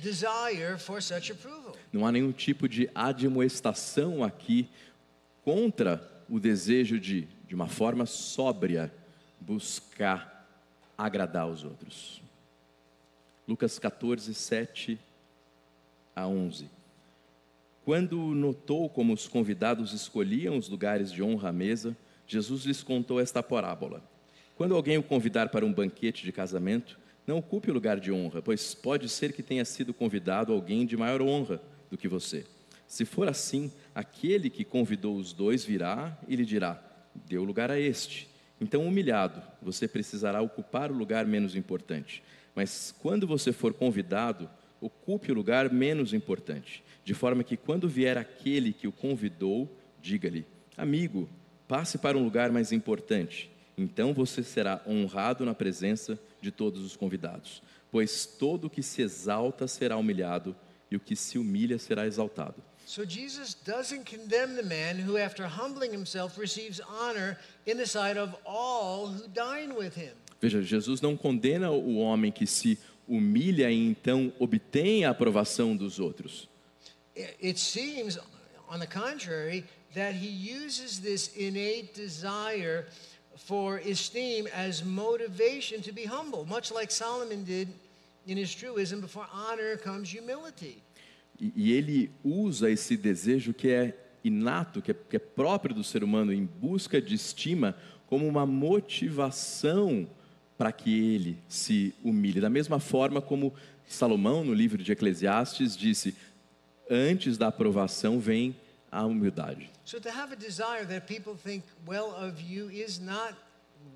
desire for such approval. Não há nenhum tipo de admoestação aqui contra o desejo de, de uma forma sóbria, buscar agradar os outros. Lucas 14, 7 a 11. Quando notou como os convidados escolhiam os lugares de honra à mesa, Jesus lhes contou esta parábola. Quando alguém o convidar para um banquete de casamento, não ocupe o lugar de honra, pois pode ser que tenha sido convidado alguém de maior honra do que você. Se for assim, aquele que convidou os dois virá e lhe dirá: Deu lugar a este. Então, humilhado, você precisará ocupar o lugar menos importante. Mas quando você for convidado, ocupe o lugar menos importante, de forma que quando vier aquele que o convidou, diga-lhe: Amigo, passe para um lugar mais importante. Então você será honrado na presença de todos os convidados. Pois todo o que se exalta será humilhado, e o que se humilha será exaltado. So Jesus doesn't condemn the man who, after humbling himself, receives honor in the sight of all who dine with him. Veja, Jesus não condena o homem que se humilha e então obtém a aprovação dos outros. It seems, on the contrary, that he uses this innate desire for esteem as motivation to be humble, much like Solomon did in his truism before honor comes humility. E, e ele usa esse desejo que é inato, que é, que é próprio do ser humano, em busca de estima, como uma motivação para que ele se humilhe. Da mesma forma como Salomão, no livro de Eclesiastes, disse: antes da aprovação vem a humildade. So to have a desire that people think well of you is not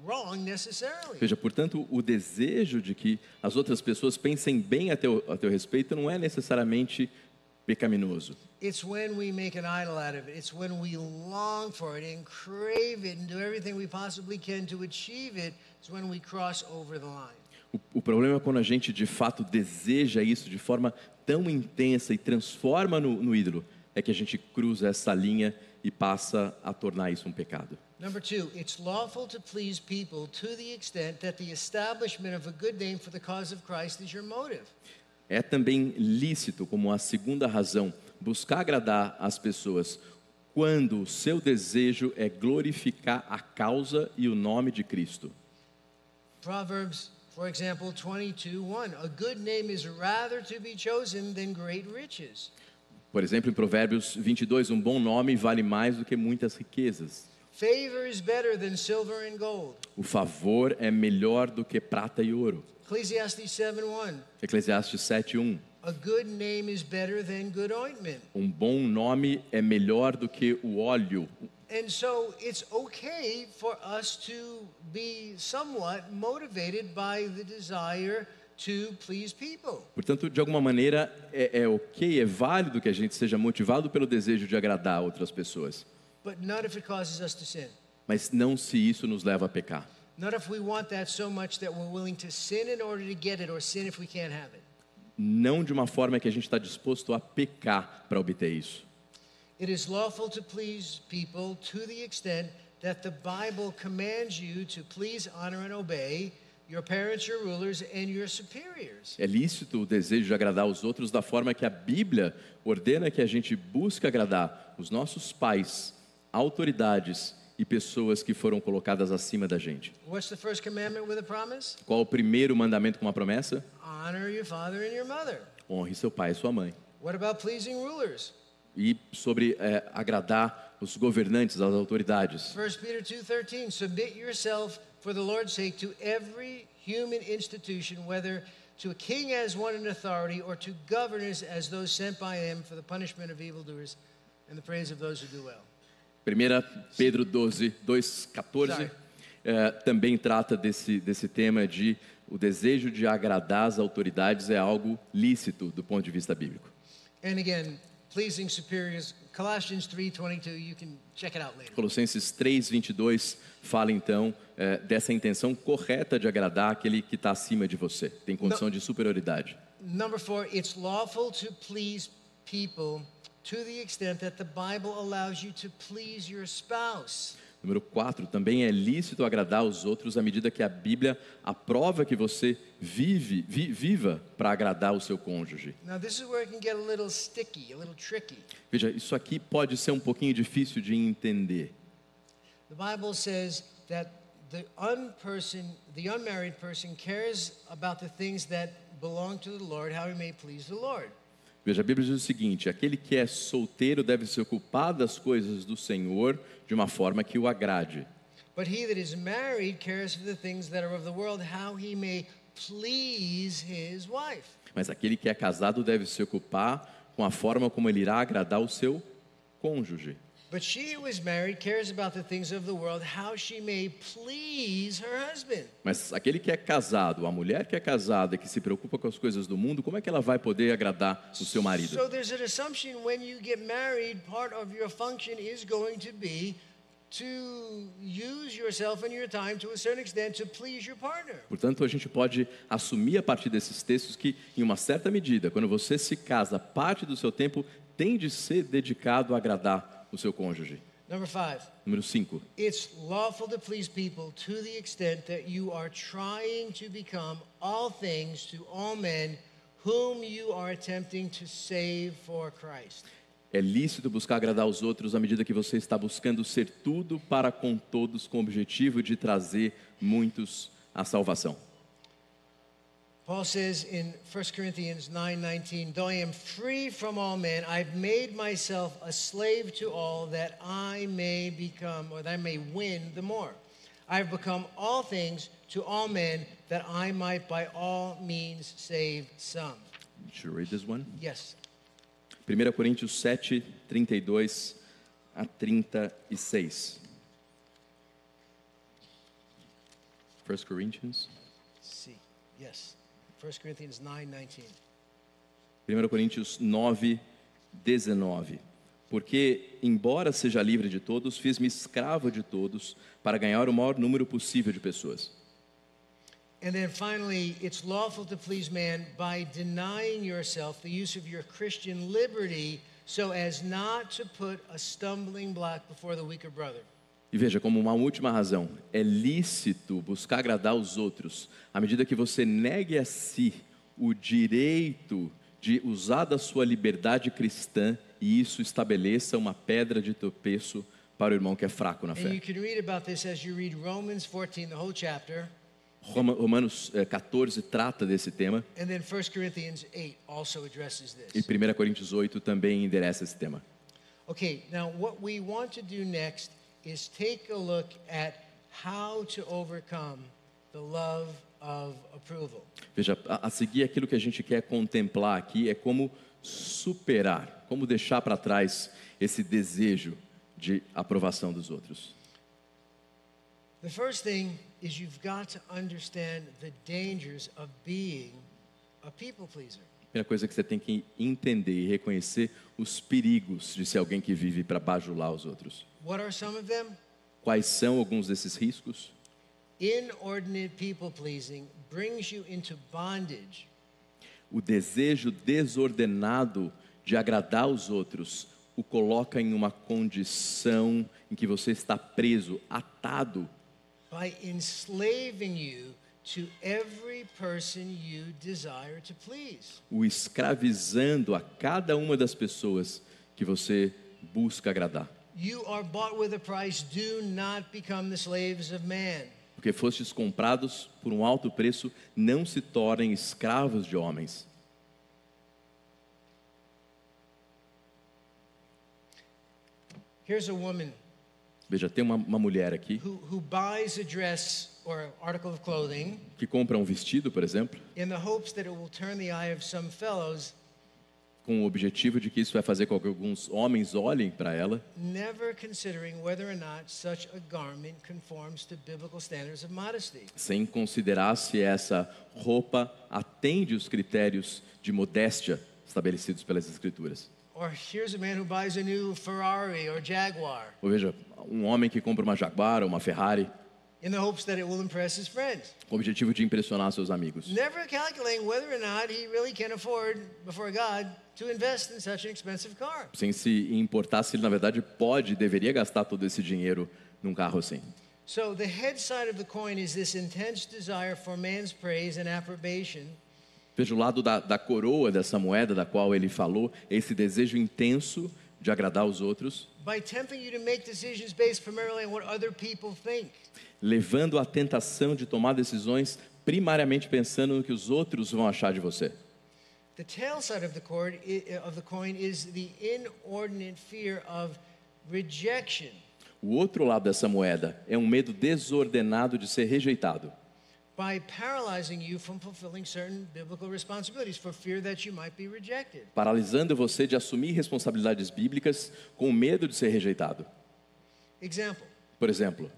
wrong necessarily. Veja, portanto, o desejo de que as outras pessoas pensem bem a teu, a teu respeito não é necessariamente pecaminoso. It's o problema é quando a gente de fato deseja isso de forma tão intensa e transforma no, no ídolo, é que a gente cruza essa linha e passa a tornar isso um pecado. Number two, it's lawful to please people to the extent that the establishment of a good name for the cause of Christ is your motive. É também lícito, como a segunda razão, buscar agradar as pessoas quando o seu desejo é glorificar a causa e o nome de Cristo. Proverbs, for example, 22 1. A good name is rather to be chosen than great riches. Por exemplo, em Provérbios 22, um bom nome vale mais do que muitas riquezas. Favor is better than silver and gold. O favor é melhor do que prata e ouro. Ecclesiastes 7 1. Eclesiastes 7:1. A good name is better than good ointment. Um bom nome é melhor do que o óleo. And so it's okay for us to be somewhat motivated by the desire to please people. Portanto, de alguma maneira, é, é ok, é válido que a gente seja motivado pelo desejo de agradar outras pessoas. But not if it causes us to sin. Mas não se isso nos leva a pecar. Not if we want that so much that we're willing to sin in order to get it or sin if we can't have it. Não de uma forma que a gente está disposto a pecar para obter isso. It is lawful to please people to the extent that the Bible commands you to please, honor, and obey your parents, your rulers, and your superiors. É lícito o desejo de agradar os outros da forma que a Bíblia ordena que a gente busque agradar os nossos pais, autoridades e pessoas que foram colocadas acima da gente. What's the first commandment with a promise? Qual o primeiro mandamento com uma promessa? Honor your father and your mother. Honre seu pai e sua mãe. E sobre é, agradar os governantes, as autoridades. 1 Peter 2:13 Submit yourself for the Lord's sake to every human institution whether to a king as one in authority or to governors as those sent by him for the punishment of evildoers and the praise of those who do well. 1 Pedro 12, 2, 14, Sorry. é, também trata desse, desse tema de o desejo de agradar as autoridades é algo lícito do ponto de vista bíblico. And again, pleasing superiors Colossians 3:22 you can check it out later. Colossenses 3, 22 fala então é, dessa intenção correta de agradar aquele que está acima de você, tem condição de superioridade. Number 4, it's lawful to please people to the extent that the Bible allows you to please your spouse. Número 4, também é lícito agradar os outros à medida que a Bíblia aprova que você vive, vi- viva para agradar o seu cônjuge. Now, this is where it can get a little sticky, a little tricky. Veja, isso aqui pode ser um pouquinho difícil de entender. The Bible says that the unperson, the unmarried person cares about the things that belong to the Lord, how he may please the Lord. Veja, a Bíblia diz o seguinte: aquele que é solteiro deve se ocupar das coisas do Senhor de uma forma que o agrade. But he that is married cares for the things that are of the world, how he may please his wife. Mas aquele que é casado deve se ocupar com a forma como ele irá agradar o seu cônjuge. But she who is married cares about the things of the world, how she may please her husband. Mas aquele que é casado, a mulher que é casada que se preocupa com as coisas do mundo, como é que ela vai poder agradar o seu marido? So there's an assumption when you get married, part of your function is going to be to use yourself and your time to a certain extent to please your partner. Portanto, a gente pode assumir a partir desses textos que, em uma certa medida, quando você se casa, parte do seu tempo tem de ser dedicado a agradar o seu cônjuge. Number five, Número 5. it's lawful to please people to the extent that you are trying to become all things to all men whom you are attempting to save for Christ. É lícito buscar agradar os outros à medida que você está buscando ser tudo para com todos, com o objetivo de trazer muitos à salvação. Paul says in 1 Corinthians 9:19, "Though I am free from all men, I've made myself a slave to all that I may become or that I may win the more. I've become all things to all men that I might by all means save some." Should you read this one? Yes. 1 Coríntios 7, 32 a 36. 1 Coríntios, See. Yes. 1 Corinthians 9:19. 1 Coríntios 9, 19. Porque, embora seja livre de todos, fiz-me escravo de todos para ganhar o maior número possível de pessoas. And then finally, it's lawful to please man by denying yourself the use of your Christian liberty so as not to put a stumbling block before the weaker brother. E veja, como uma última razão, é lícito buscar agradar os outros à medida que você negue a si o direito de usar da sua liberdade cristã e isso estabeleça uma pedra de tropeço para o irmão que é fraco na fé. Romans 14, the whole chapter, Roma- Romanos eh, 14 trata desse tema and then 1 Corinthians 8 also addresses e this. 1 Coríntios 8 também endereça esse tema. Okay, now what we want to do next is take a look at how to overcome the love of approval. Veja, a, a seguir aquilo que a gente quer contemplar aqui é como superar, como deixar para trás esse desejo de aprovação dos outros. The first thing is you've got to understand the dangers of being a people pleaser. A primeira coisa que você tem que entender e reconhecer os perigos de ser alguém que vive para bajular os outros. What are some of them? Quais são alguns desses riscos? inordinate people pleasing brings you into bondage. O desejo desordenado de agradar os outros o coloca em uma condição em que você está preso, atado, by enslaving you to every person you desire to please. o escravizando a cada uma das pessoas que você busca agradar. You are bought with a price. Do not become the slaves of man. Porque fostes comprados por um alto preço, não se tornem escravos de homens. Here's a woman Veja, tem uma, uma mulher aqui who, who buys a dress or article of clothing que compra um vestido, por exemplo, in the hopes that it will turn the eye of some fellows, com o objetivo de que isso vai fazer com que alguns homens olhem para ela, never considering whether or not such a garment conforms to biblical standards of modesty. sem considerar se essa roupa atende os critérios de modéstia estabelecidos pelas Escrituras. Or here's a man who buys a new Ferrari or Jaguar Ou veja, um homem que compra uma Jaguar ou uma Ferrari in the hopes that it will impress his friends, com o objetivo de impressionar seus amigos, never calculating whether or not he really can afford before God to invest in such an expensive car. sem se importar se ele na verdade pode deveria gastar todo esse dinheiro num carro assim. So the head side of the coin is this intense desire for man's praise and approbation. Veja o lado da, da coroa dessa moeda da qual ele falou, esse desejo intenso de agradar os outros, by tempting you to make decisions based primarily on what other people think. levando à tentação de tomar decisões primariamente pensando no que os outros vão achar de você. The tail side of the, cord, i- of the coin is the inordinate fear of rejection. O outro lado dessa moeda é um medo desordenado de ser rejeitado, paralisando você de assumir responsabilidades bíblicas com medo de ser rejeitado. Example, Por exemplo,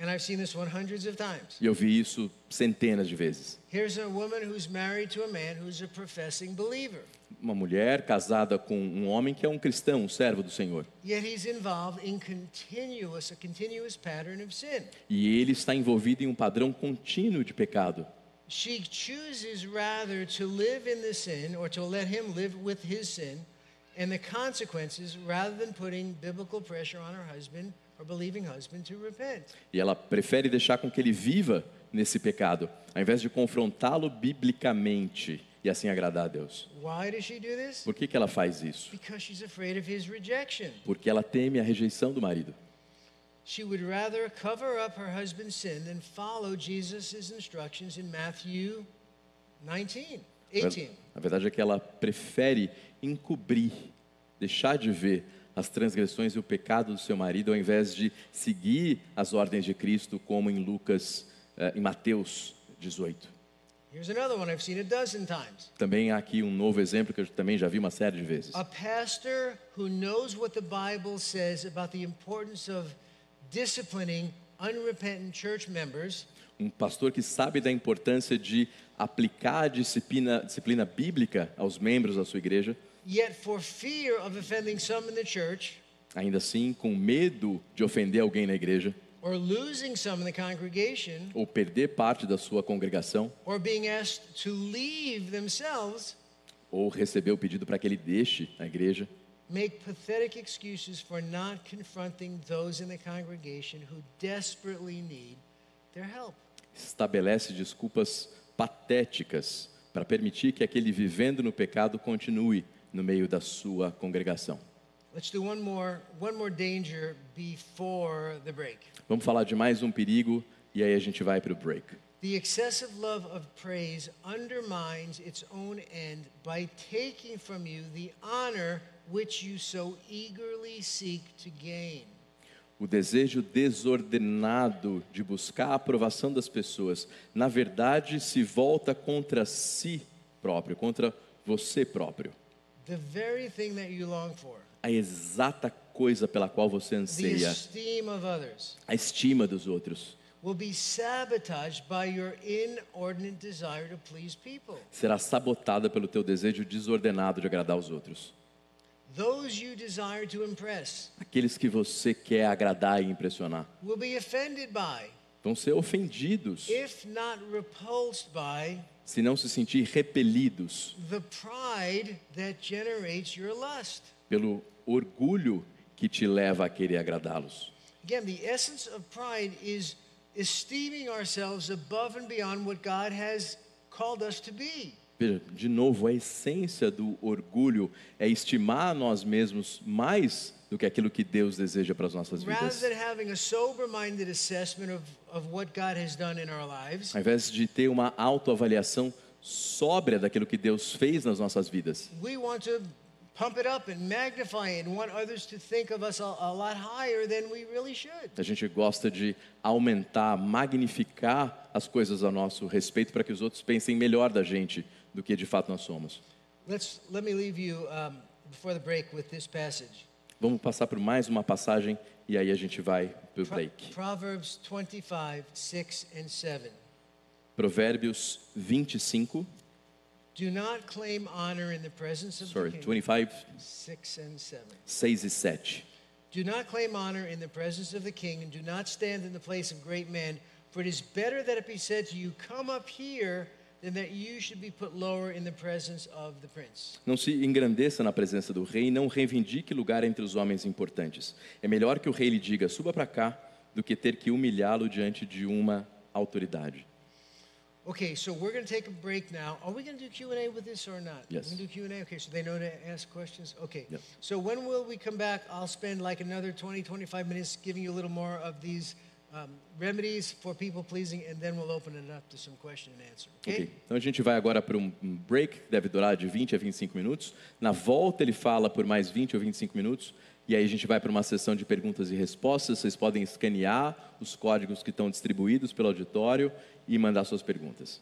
and I've seen this one hundreds of times. e eu vi isso centenas de vezes. Here's a woman who's married to a man who's a professing believer, Uma mulher casada com um homem que é um cristão, um servo do Senhor. yet he's involved in continuous a continuous pattern of sin. E ele está envolvido em um padrão contínuo de pecado. She chooses rather to live in the sin or to let him live with his sin and the consequences rather than putting biblical pressure on her husband or believing husband to repent. E ela prefere deixar com que ele viva nesse pecado, ao invés de confrontá-lo biblicamente e assim agradar a Deus. Why does she do this? Por que, que ela faz isso? Because she's afraid of his rejection. Porque ela teme a rejeição do marido. She would rather cover up her husband's sin than follow Jesus' instructions in Matthew 19, 18. A verdade é que ela prefere encobrir, deixar de ver as transgressões e o pecado do seu marido, ao invés de seguir as ordens de Cristo, como em Lucas, eh, em Mateus 18. Here's another one I've seen a dozen times. Também há aqui um novo exemplo que eu também já vi uma série de vezes. A pastor who knows what the Bible says about the importance of disciplining unrepentant church members Um pastor que sabe da importância de aplicar a disciplina, disciplina bíblica aos membros da sua igreja, Yet, for fear of offending some in the church ainda assim com medo de ofender alguém na igreja, or losing some in the congregation ou perder parte da sua congregação, or being asked to leave themselves, ou receber o pedido para que ele deixe a igreja, make pathetic excuses for not confronting those in the congregation who desperately need their help. estabelece desculpas patéticas para permitir que aquele vivendo no pecado continue no meio da sua congregação. Let's do one more, one more danger before the break. Vamos falar de mais um perigo e aí a gente vai para o break. The excessive love of praise undermines its own end by taking from you the honor which you so eagerly seek to gain. O desejo desordenado de buscar a aprovação das pessoas, na verdade, se volta contra si próprio, contra você próprio. A exata coisa pela qual você the anseia, esteem of others, a estima dos outros, will be sabotaged by your inordinate desire to please people. será sabotada pelo teu desejo desordenado de agradar os outros. Those you desire to impress Aqueles que você quer agradar e impressionar will be offended by, vão ser ofendidos if not repulsed by se não se sentir repelidos the pride that generates your lust. pelo orgulho que te leva a querer agradá-los. Again, the essence of pride is esteeming ourselves above and beyond what God has called us to be. De novo, a essência do orgulho é estimar nós mesmos mais do que aquilo que Deus deseja para as nossas vidas. than having a sober minded assessment of, of what God has done in our lives, Ao invés de ter uma autoavaliação sóbria daquilo que Deus fez nas nossas vidas, a gente gosta de aumentar, magnificar as coisas a nosso respeito para que os outros pensem melhor da gente do que de fato nós somos. Let's, let me leave you um, before the break with this passage. Vamos passar por mais uma passagem e aí a gente vai para o break. Proverbs 25, 6 and 7. Provérbios 25, Do not claim honor in the presence of sorry, the king. 25, 6 and 7. 6 e 7. Do not claim honor in the presence of the king, and do not stand in the place of great men, for it is better that it be said to you, Come up here, than that you should be put lower in the presence of the prince. Não se engrandeça na presença do rei não reivindique lugar entre os homens importantes. É melhor que o rei lhe diga, suba para cá, do que ter que humilhá-lo diante de uma autoridade. Okay, so we're going to take a break now. Are we going to do Q&A with this or not? Yes. We're going to do Q&A? Okay, so they know to ask questions? Okay. Yep. So when will we come back? I'll spend like another 20, 25 minutes giving you a little more of these um, remedies for people pleasing, and then we'll open it up to some question and answer. Okay? Ok. Então a gente vai agora para um break, que deve durar de 20 a 25 minutos. Na volta ele fala por mais 20 ou 25 minutos. E aí a gente vai para uma sessão de perguntas e respostas. Vocês podem escanear os códigos que estão distribuídos pelo auditório e mandar suas perguntas.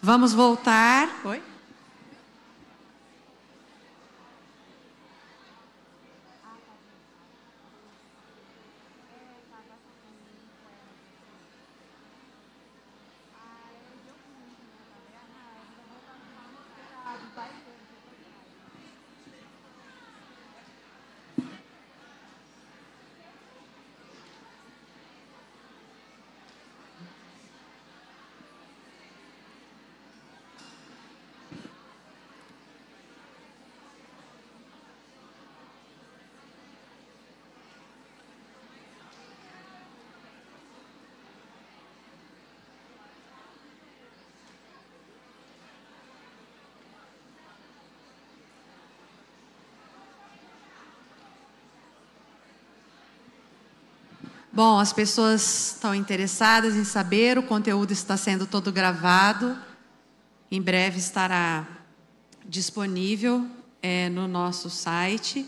Vamos voltar. Oi? Bom, as pessoas estão interessadas em saber, o conteúdo está sendo todo gravado. Em breve estará disponível é, no nosso site.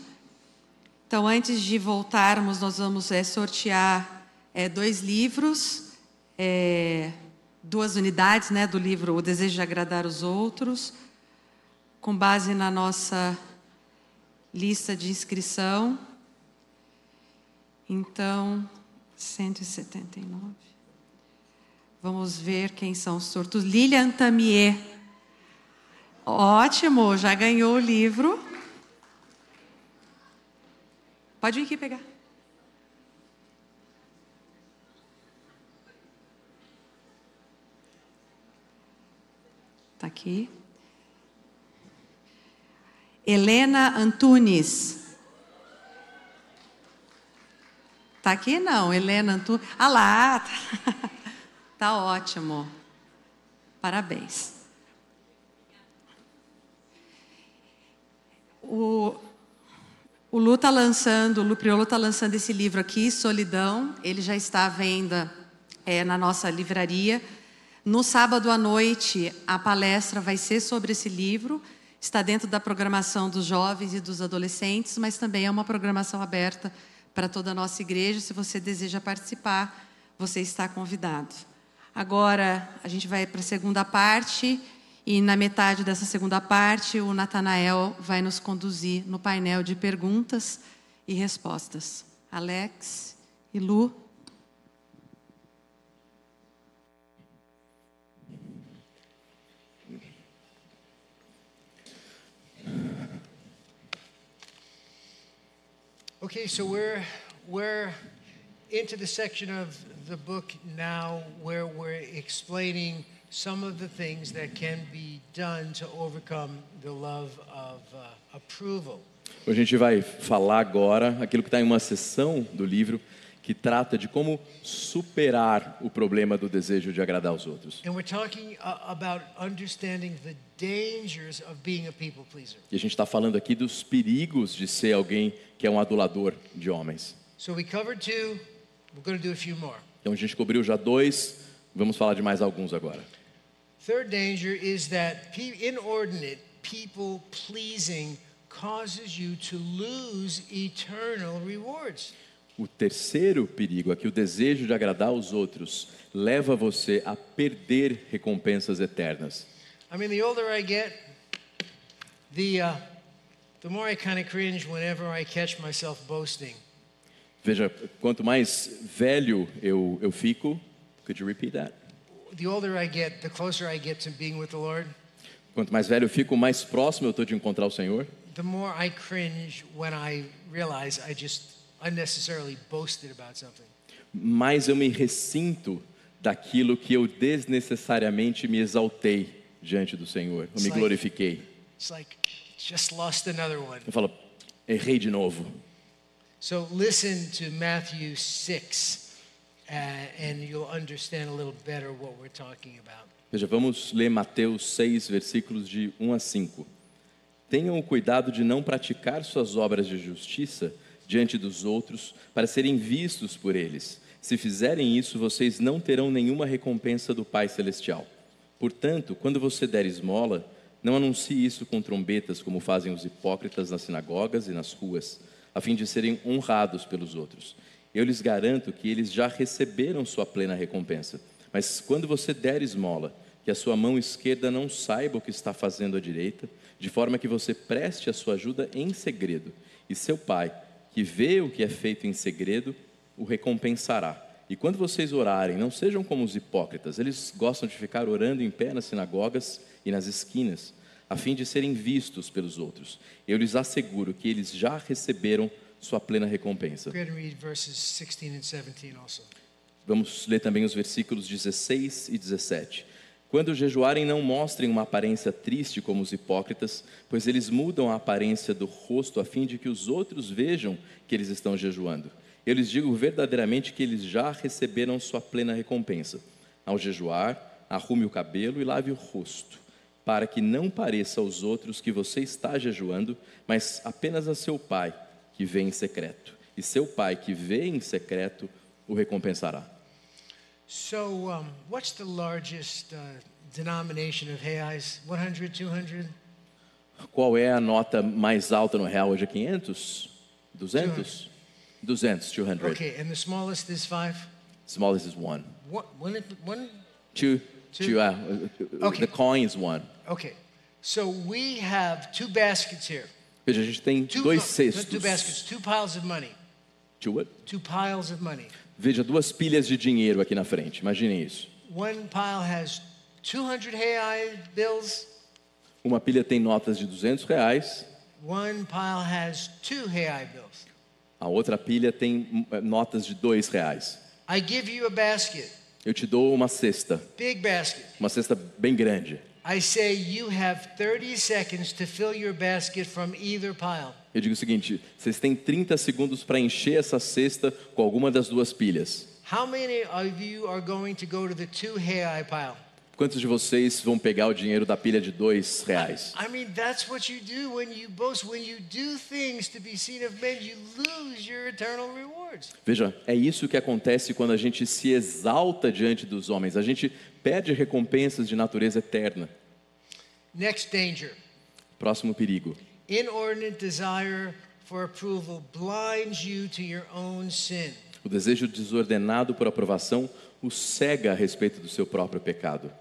Então, antes de voltarmos, nós vamos é, sortear é, dois livros, é, duas unidades né, do livro O Desejo de Agradar os Outros, com base na nossa lista de inscrição. Então, 179. Vamos ver quem são os surtos. Lilian Tamier. Ótimo, já ganhou o livro. Pode vir aqui pegar. Está aqui. Helena Antunes. Tá aqui não, Helena Antunes. Ah lá, tá, tá ótimo. Parabéns. O, o Lu está lançando, o Lu Priolo está lançando esse livro aqui, Solidão. Ele já está à venda é, na nossa livraria. No sábado à noite, a palestra vai ser sobre esse livro. Está dentro da programação dos jovens e dos adolescentes, mas também é uma programação aberta para toda a nossa igreja. Se você deseja participar, você está convidado. Agora a gente vai para a segunda parte e na metade dessa segunda parte o Natanael vai nos conduzir no painel de perguntas e respostas. Alex e Lu. Okay, so we're we're into the section of the book now where we're explaining some of the things that can be done to overcome the love of uh, approval. A gente vai falar agora aquilo que está em uma seção do livro que trata de como superar o problema do desejo de agradar aos outros. And we're talking uh, about understanding the dangers of being a people pleaser. E a gente está falando aqui dos perigos de ser alguém que é um adulador de homens. So we covered two. We're going to do a few more. Então a gente cobriu já dois, vamos falar de mais alguns agora. Third danger is that inordinate people pleasing causes you to lose eternal rewards. O terceiro perigo é que o desejo de agradar aos outros leva você a perder recompensas eternas. I mean, the older I get, the uh, the more I kind of cringe whenever I catch myself boasting. Veja, quanto mais velho eu, eu fico, could you repeat that? The older I get, the closer I get to being with the Lord. Quanto mais velho eu fico, mais próximo eu estou de encontrar o Senhor. The more I cringe when I realize I just unnecessarily boasted about something. Mais eu me ressinto daquilo que eu desnecessariamente me exaltei diante do Senhor. Eu me like- glorifiquei. Like just lost another one. Eu falo, errei de novo. So listen to Matthew 6, uh, and you'll understand a little better what we're talking about. Veja, vamos ler Mateus 6, versículos de 1 a 5. Tenham o cuidado de não praticar suas obras de justiça diante dos outros para serem vistos por eles. Se fizerem isso, vocês não terão nenhuma recompensa do Pai Celestial. Portanto, quando você der esmola, não anuncie isso com trombetas como fazem os hipócritas nas sinagogas e nas ruas, a fim de serem honrados pelos outros. Eu lhes garanto que eles já receberam sua plena recompensa. Mas quando você der esmola, que a sua mão esquerda não saiba o que está fazendo a direita, de forma que você preste a sua ajuda em segredo, e seu pai, que vê o que é feito em segredo, o recompensará. E quando vocês orarem, não sejam como os hipócritas, eles gostam de ficar orando em pé nas sinagogas e nas esquinas, a fim de serem vistos pelos outros. Eu lhes asseguro que eles já receberam sua plena recompensa. Go ahead and read verses 16 and 17 also. Vamos ler também os versículos 16 e 17. Quando jejuarem, não mostrem uma aparência triste como os hipócritas, pois eles mudam a aparência do rosto a fim de que os outros vejam que eles estão jejuando. Eu lhes digo verdadeiramente que eles já receberam sua plena recompensa. Ao jejuar, arrume o cabelo e lave o rosto, para que não pareça aos outros que você está jejuando, mas apenas a seu pai, que vê em secreto. E seu pai, que vê em secreto, o recompensará. So, um, what's the largest uh, denomination of reais? 100, 200? Qual é a nota mais alta no real hoje? É 500? 200? 200, 200. Okay, and the smallest is five? Smallest is one. What, one, one? Two, Two. two, uh, Okay. The coin is one. Okay, so we have two baskets here. Veja, a gente tem Two, dois cestos. two baskets, two piles of money. Two what? Two piles of money. Veja, duas pilhas de dinheiro aqui na frente. Imaginem isso. One pile has 200 reais bills. Uma pilha tem notas de 200 reais, One pile has two reais bills. a outra pilha tem eh, notas de dois reais. I give you a basket, Eu te dou uma cesta, big basket. uma cesta bem grande. I say you have 30 seconds to fill your basket from either pile. Eu digo o seguinte: vocês têm 30 segundos para encher essa cesta com alguma das duas pilhas. How many of you are going to go to the two reais pile? Quantos de vocês vão pegar o dinheiro da pilha de dois reais? I mean, that's what you do when you boast. When you do things to be seen of men, you lose your eternal rewards. Veja, é isso que acontece quando a gente se exalta diante dos homens. A gente perde recompensas de natureza eterna. Next danger Próximo perigo. inordinate desire for approval blinds you to your own sin. O desejo desordenado por aprovação o cega a respeito do seu próprio pecado.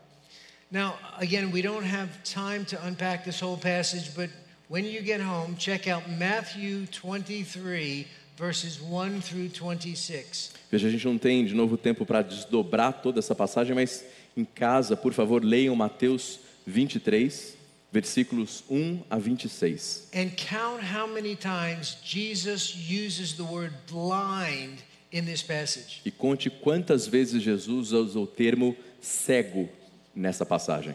Now, again, we don't have time to unpack this whole passage, but when you get home, check out Matthew 23, verses 1 through 26. Veja, a gente não tem de novo tempo para desdobrar toda essa passagem, mas em casa, por favor, leiam Mateus 23, versículos 1 a 26. And count how many times Jesus uses the word blind in this passage. E conte quantas vezes Jesus usa o termo cego nessa passagem.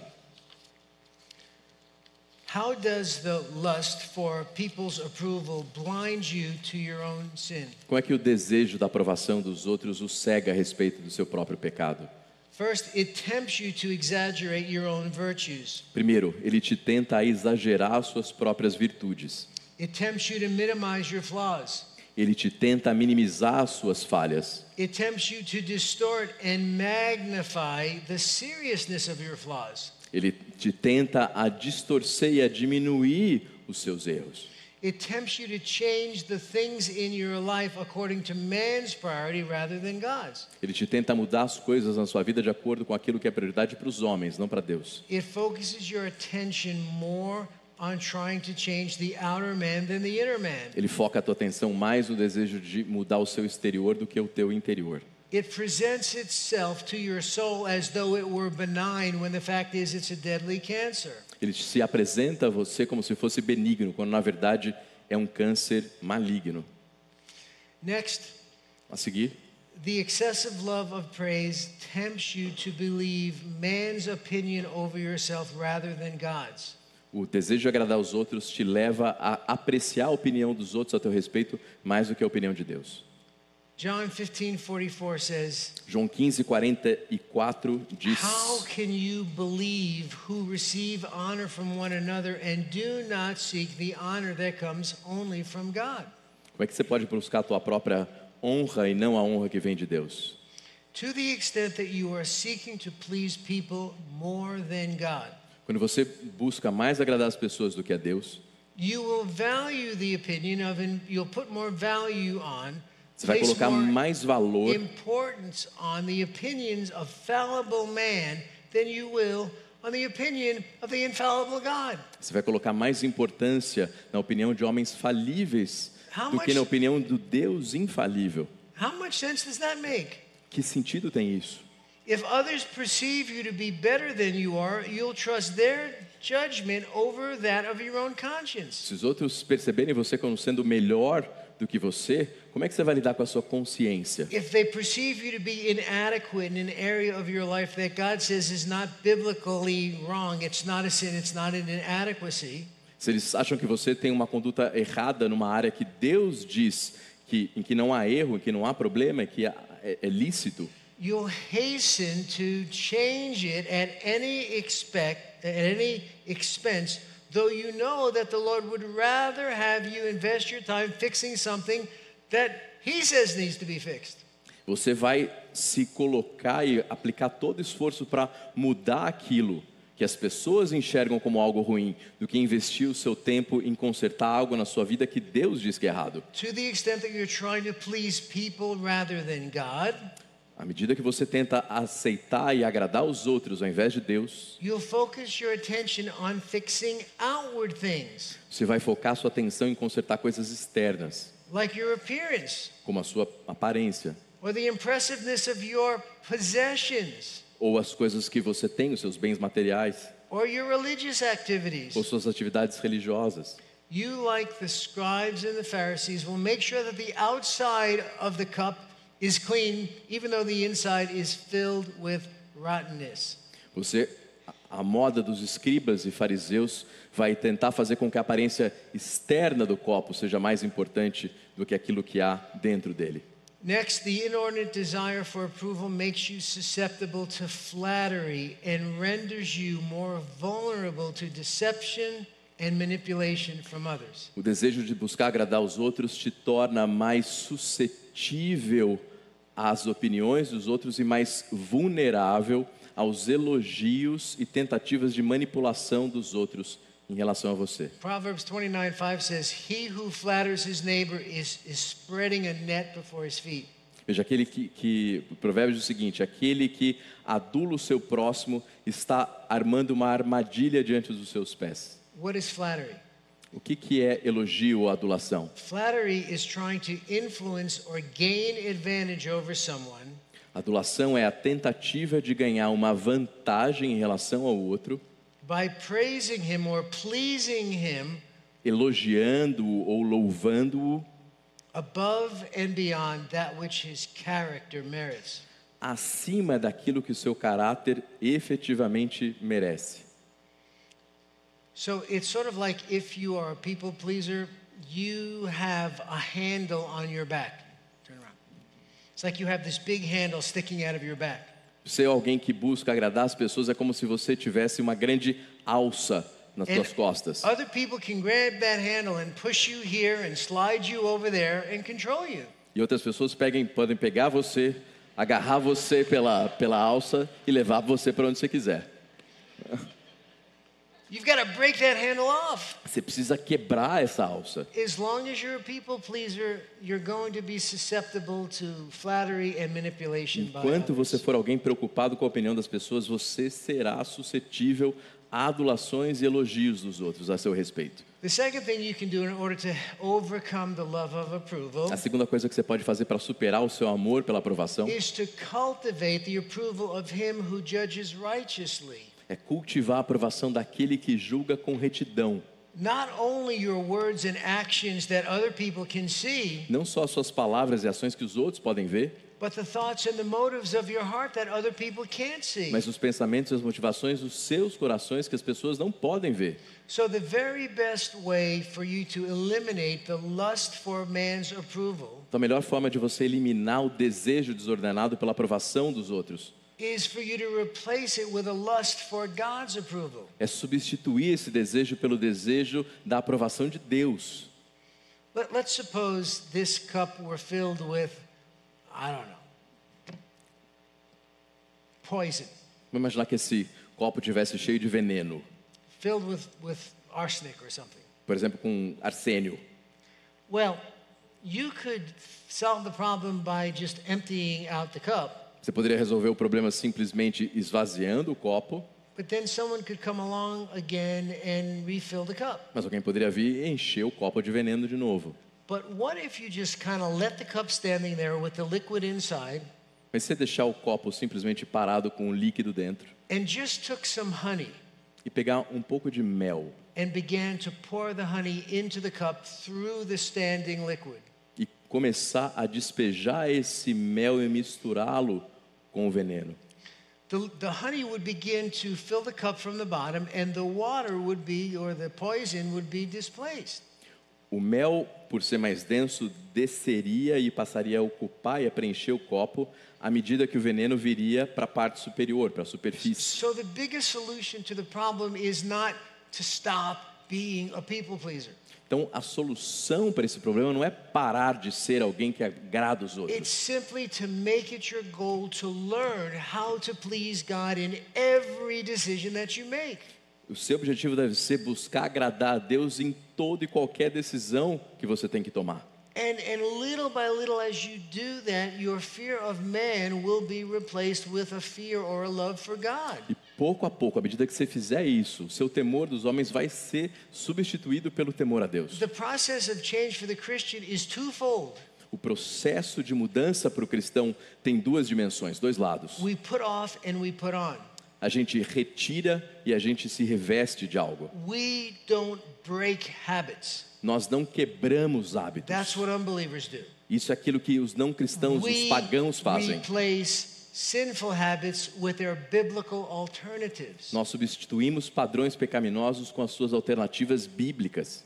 How does the lust for people's approval blind you to your own sin? Como é que o desejo da aprovação dos outros o cega a respeito do seu próprio pecado? First, it tempts you to exaggerate your own virtues. Primeiro, ele te tenta a exagerar suas próprias virtudes. It tempts you to minimize your flaws. Ele te tenta a minimizar as suas falhas. It tempts you to distort and magnify the seriousness of your flaws. Ele te tenta a distorcer e a diminuir os seus erros. It tempts you to change the things in your life according to man's priority rather than God's. Ele te tenta mudar as coisas na sua vida de acordo com aquilo que é prioridade para os homens, não para Deus. It focuses your attention more on trying to change the outer man than the inner man. Ele foca a tua atenção mais no desejo de mudar o seu exterior do que o teu interior. It presents itself to your soul as though it were benign when the fact is it's a deadly cancer. Ele se apresenta a você como se fosse benigno, quando na verdade é um câncer maligno. Next, A seguir, the excessive love of praise tempts you to believe man's opinion over yourself rather than God's. o desejo de agradar os outros te leva a apreciar a opinião dos outros a teu respeito mais do que a opinião de Deus. John 15:44 says, João 15, 44 diz: How can you believe who receive honor from one another and do not seek the honor that comes only from God? Como é que você pode buscar a tua própria honra e não a honra que vem de Deus? To the extent that you are seeking to please people more than God, Quando você busca mais agradar as pessoas do que a Deus, you will value the opinion of, and you'll put more value on, você vai colocar mais valor importance on the opinions of fallible man than you will on the opinion of the infallible God. Você vai colocar mais importância na opinião de homens falíveis How do que much- na opinião do Deus infalível. How much sense does that make? Que sentido tem isso? If others perceive you to be better than you are, you'll trust their judgment over that of your own conscience. Se os outros perceberem você como sendo melhor do que você, como é que você vai lidar com a sua consciência? If they perceive you to be inadequate in an area of your life that God says is not biblically wrong, it's not a sin, it's not an inadequacy, Se eles acham que você tem uma conduta errada numa área que Deus diz que, em que não há erro, em que não há problema, que é, é lícito, you'll hasten to change it at any expect at any expense though you know that the lord would rather have you invest your time fixing something that he says needs to be fixed você vai se colocar e aplicar todo esforço para mudar aquilo que as pessoas enxergam como algo ruim, do que investir o seu tempo em consertar algo na sua vida que Deus diz que é errado. to the extent that you're trying to please people rather than god À medida que você tenta aceitar e agradar os outros ao invés de Deus, você vai focar sua atenção em consertar coisas externas, like como a sua aparência, or the impressiveness of your possessions. ou as coisas que você tem, os seus bens materiais, ou suas atividades religiosas. You, like the scribes and the Pharisees, will make sure that the outside of the cup is clean, even though the inside is filled with rottenness. Você, a moda dos escribas e fariseus, vai tentar fazer com que a aparência externa do copo seja mais importante do que aquilo que há dentro dele. Next, the inordinate desire for approval makes you susceptible to flattery and renders you more vulnerable to deception and manipulation from others. O desejo de buscar agradar os outros te torna mais suscetível às opiniões dos outros e mais vulnerável aos elogios e tentativas de manipulação dos outros em relação a você. Proverbs 29 5 says, He who flatters his neighbor is, is spreading a net before his feet. Veja, aquele que, que o provérbio diz o seguinte: aquele que adula o seu próximo está armando uma armadilha diante dos seus pés. What is flattery? O que, que é elogio ou adulação? Flattery is trying to influence or gain advantage over someone Adulação é a tentativa de ganhar uma vantagem em relação ao outro, by praising him or pleasing him elogiando-o ou louvando-o above and beyond that which his character merits. acima daquilo que o seu caráter efetivamente merece. So it's sort of like if you are a people pleaser, you have a handle on your back. Turn around. It's like you have this big handle sticking out of your back. Ser alguém que busca agradar as pessoas é como se você tivesse uma grande alça nas suas costas. other people can grab that handle and push you here and slide you over there and control you. E outras pessoas peguem, podem pegar você, agarrar você pela, pela alça e levar você para onde você quiser. You've got to break that handle off. Você precisa quebrar essa alça. As long as you're a people pleaser, you're going to be susceptible to flattery and manipulation Enquanto você for alguém preocupado com a opinião das pessoas, você será suscetível a adulações e elogios dos outros a seu respeito. The second thing you can do in order to overcome the love of approval A segunda coisa que você pode fazer para superar o seu amor pela aprovação is to cultivate the approval of him who judges righteously. É cultivar a aprovação daquele que julga com retidão. Not only your words and actions that other people can see, Não só as suas palavras e ações que os outros podem ver, but the thoughts and the motives of your heart that other people can't see. mas os pensamentos e as motivações dos seus corações que as pessoas não podem ver. So, the very best way for you to eliminate the lust for man's approval Então, a melhor forma de você eliminar o desejo desordenado pela aprovação dos outros is for you to replace it with a lust for God's approval. é substituir esse desejo pelo desejo da aprovação de Deus. Let, let's suppose this cup were filled with, I don't know, poison, Vamos imaginar que esse copo tivesse cheio de veneno, filled with, with arsenic or something. por exemplo, com arsênio. Well, you could solve the problem by just emptying out the cup, Você poderia resolver o problema simplesmente esvaziando o copo, but then someone could come along again and refill the cup. mas alguém poderia vir e encher o copo de veneno de novo. But what if you just kind of let the cup standing there with the liquid inside Mas se você deixar o copo simplesmente parado com o líquido dentro and just took some honey e pegar um pouco de mel and began to pour the honey into the cup through the standing liquid? e começar a despejar esse mel e misturá-lo com o veneno. The, the honey would begin to fill the cup from the bottom, and the water would be, or the poison would be displaced. O mel, por ser mais denso, desceria e passaria a ocupar e a preencher o copo à medida que o veneno viria para a parte superior, para a superfície. So the biggest solution to the problem is not to stop being a people pleaser. Então, a solução para esse problema não é parar de ser alguém que agrada os It's outros. simply to make it your goal to learn how to please God in every decision that you make. O seu objetivo deve ser buscar agradar a Deus em toda e qualquer decisão que você tem que tomar. And, and little by little, as you do that, your fear of man will be replaced with a fear or a love for God. E pouco a pouco, à medida que você fizer isso, o seu temor dos homens vai ser substituído pelo temor a Deus. The process of change for the Christian is twofold. O processo de mudança para o cristão tem duas dimensões, dois lados. We put off and we put on. A gente retira e a gente se reveste de algo. We don't break habits. Nós não quebramos hábitos. That's what unbelievers do. Isso é aquilo que os não cristãos, os We pagãos fazem. replace sinful habits with their biblical alternatives. Nós substituímos padrões pecaminosos com as suas alternativas bíblicas.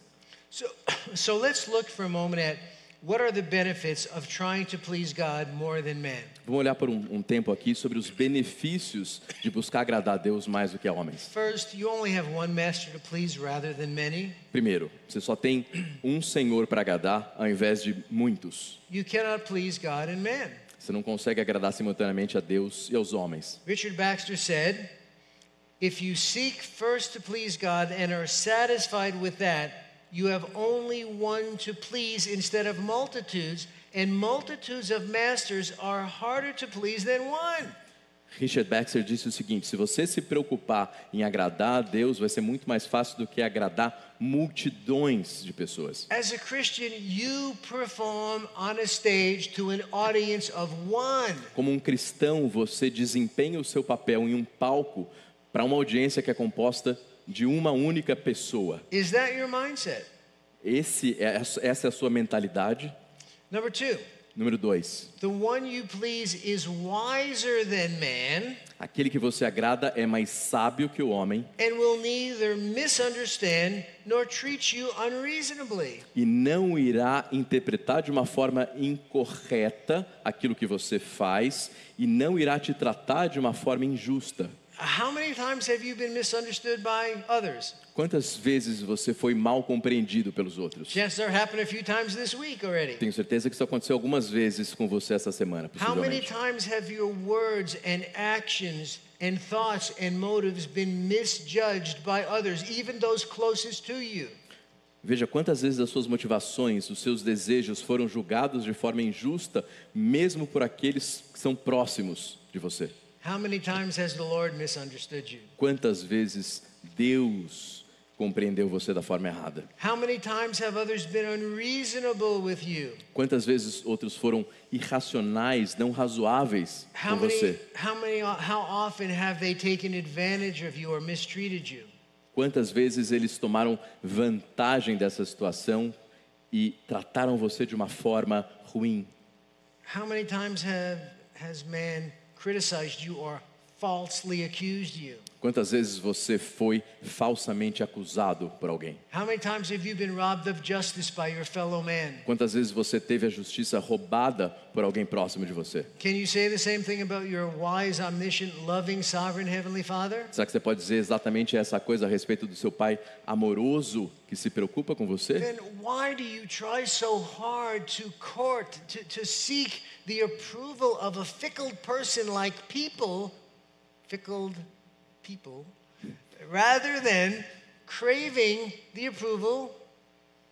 So, so let's look for a moment at what are the benefits of trying to please God more than man. Vamos olhar por um, um tempo aqui sobre os benefícios de buscar agradar a Deus mais do que a homens. First, you only have one master to please rather than many. Primeiro, você só tem um Senhor para agradar ao invés de muitos. You cannot please God and man. Você não consegue agradar simultaneamente a Deus e aos homens. Richard Baxter said, If you seek first to please God and are satisfied with that, you have only one to please instead of multitudes, and multitudes of masters are harder to please than one. Richard Baxter disse o seguinte: se você se preocupar em agradar a Deus, vai ser muito mais fácil do que agradar multidões de pessoas. Como um cristão, você desempenha o seu papel em um palco para uma audiência que é composta de uma única pessoa. Is that your mindset? Esse é, essa é a sua mentalidade. Number two, Número dois, the one you please is wiser than man aquele que você agrada é mais sábio que o homem and will neither misunderstand nor treat you unreasonably. e não irá interpretar de uma forma incorreta aquilo que você faz e não irá te tratar de uma forma injusta. How many times have you been misunderstood by others? Quantas vezes você foi mal compreendido pelos outros? Tenho certeza que isso aconteceu algumas vezes com você essa semana, How many times have your words and actions and thoughts and motives been misjudged by others, even those closest to you? Veja quantas vezes as suas motivações, os seus desejos foram julgados de forma injusta, mesmo por aqueles que são próximos de você. How many times has the Lord misunderstood you? Quantas vezes Deus compreendeu você da forma errada? How many times have others been unreasonable with you? Quantas vezes outros foram irracionais, não razoáveis com você? how many, how often have they taken advantage of you or mistreated you? Quantas vezes eles tomaram vantagem dessa situação e trataram você de uma forma ruim? How many times have, has man criticized you or falsely accused you? Quantas vezes você foi falsamente acusado por alguém? How many times have you been robbed of justice by your fellow man? Quantas vezes você teve a justiça roubada por alguém próximo de você? Será que você pode dizer exatamente essa coisa a respeito do seu pai amoroso que se preocupa com você? Then why do you try so hard to court, to, to seek the approval of a fickle person like people, fickled people, rather than craving the approval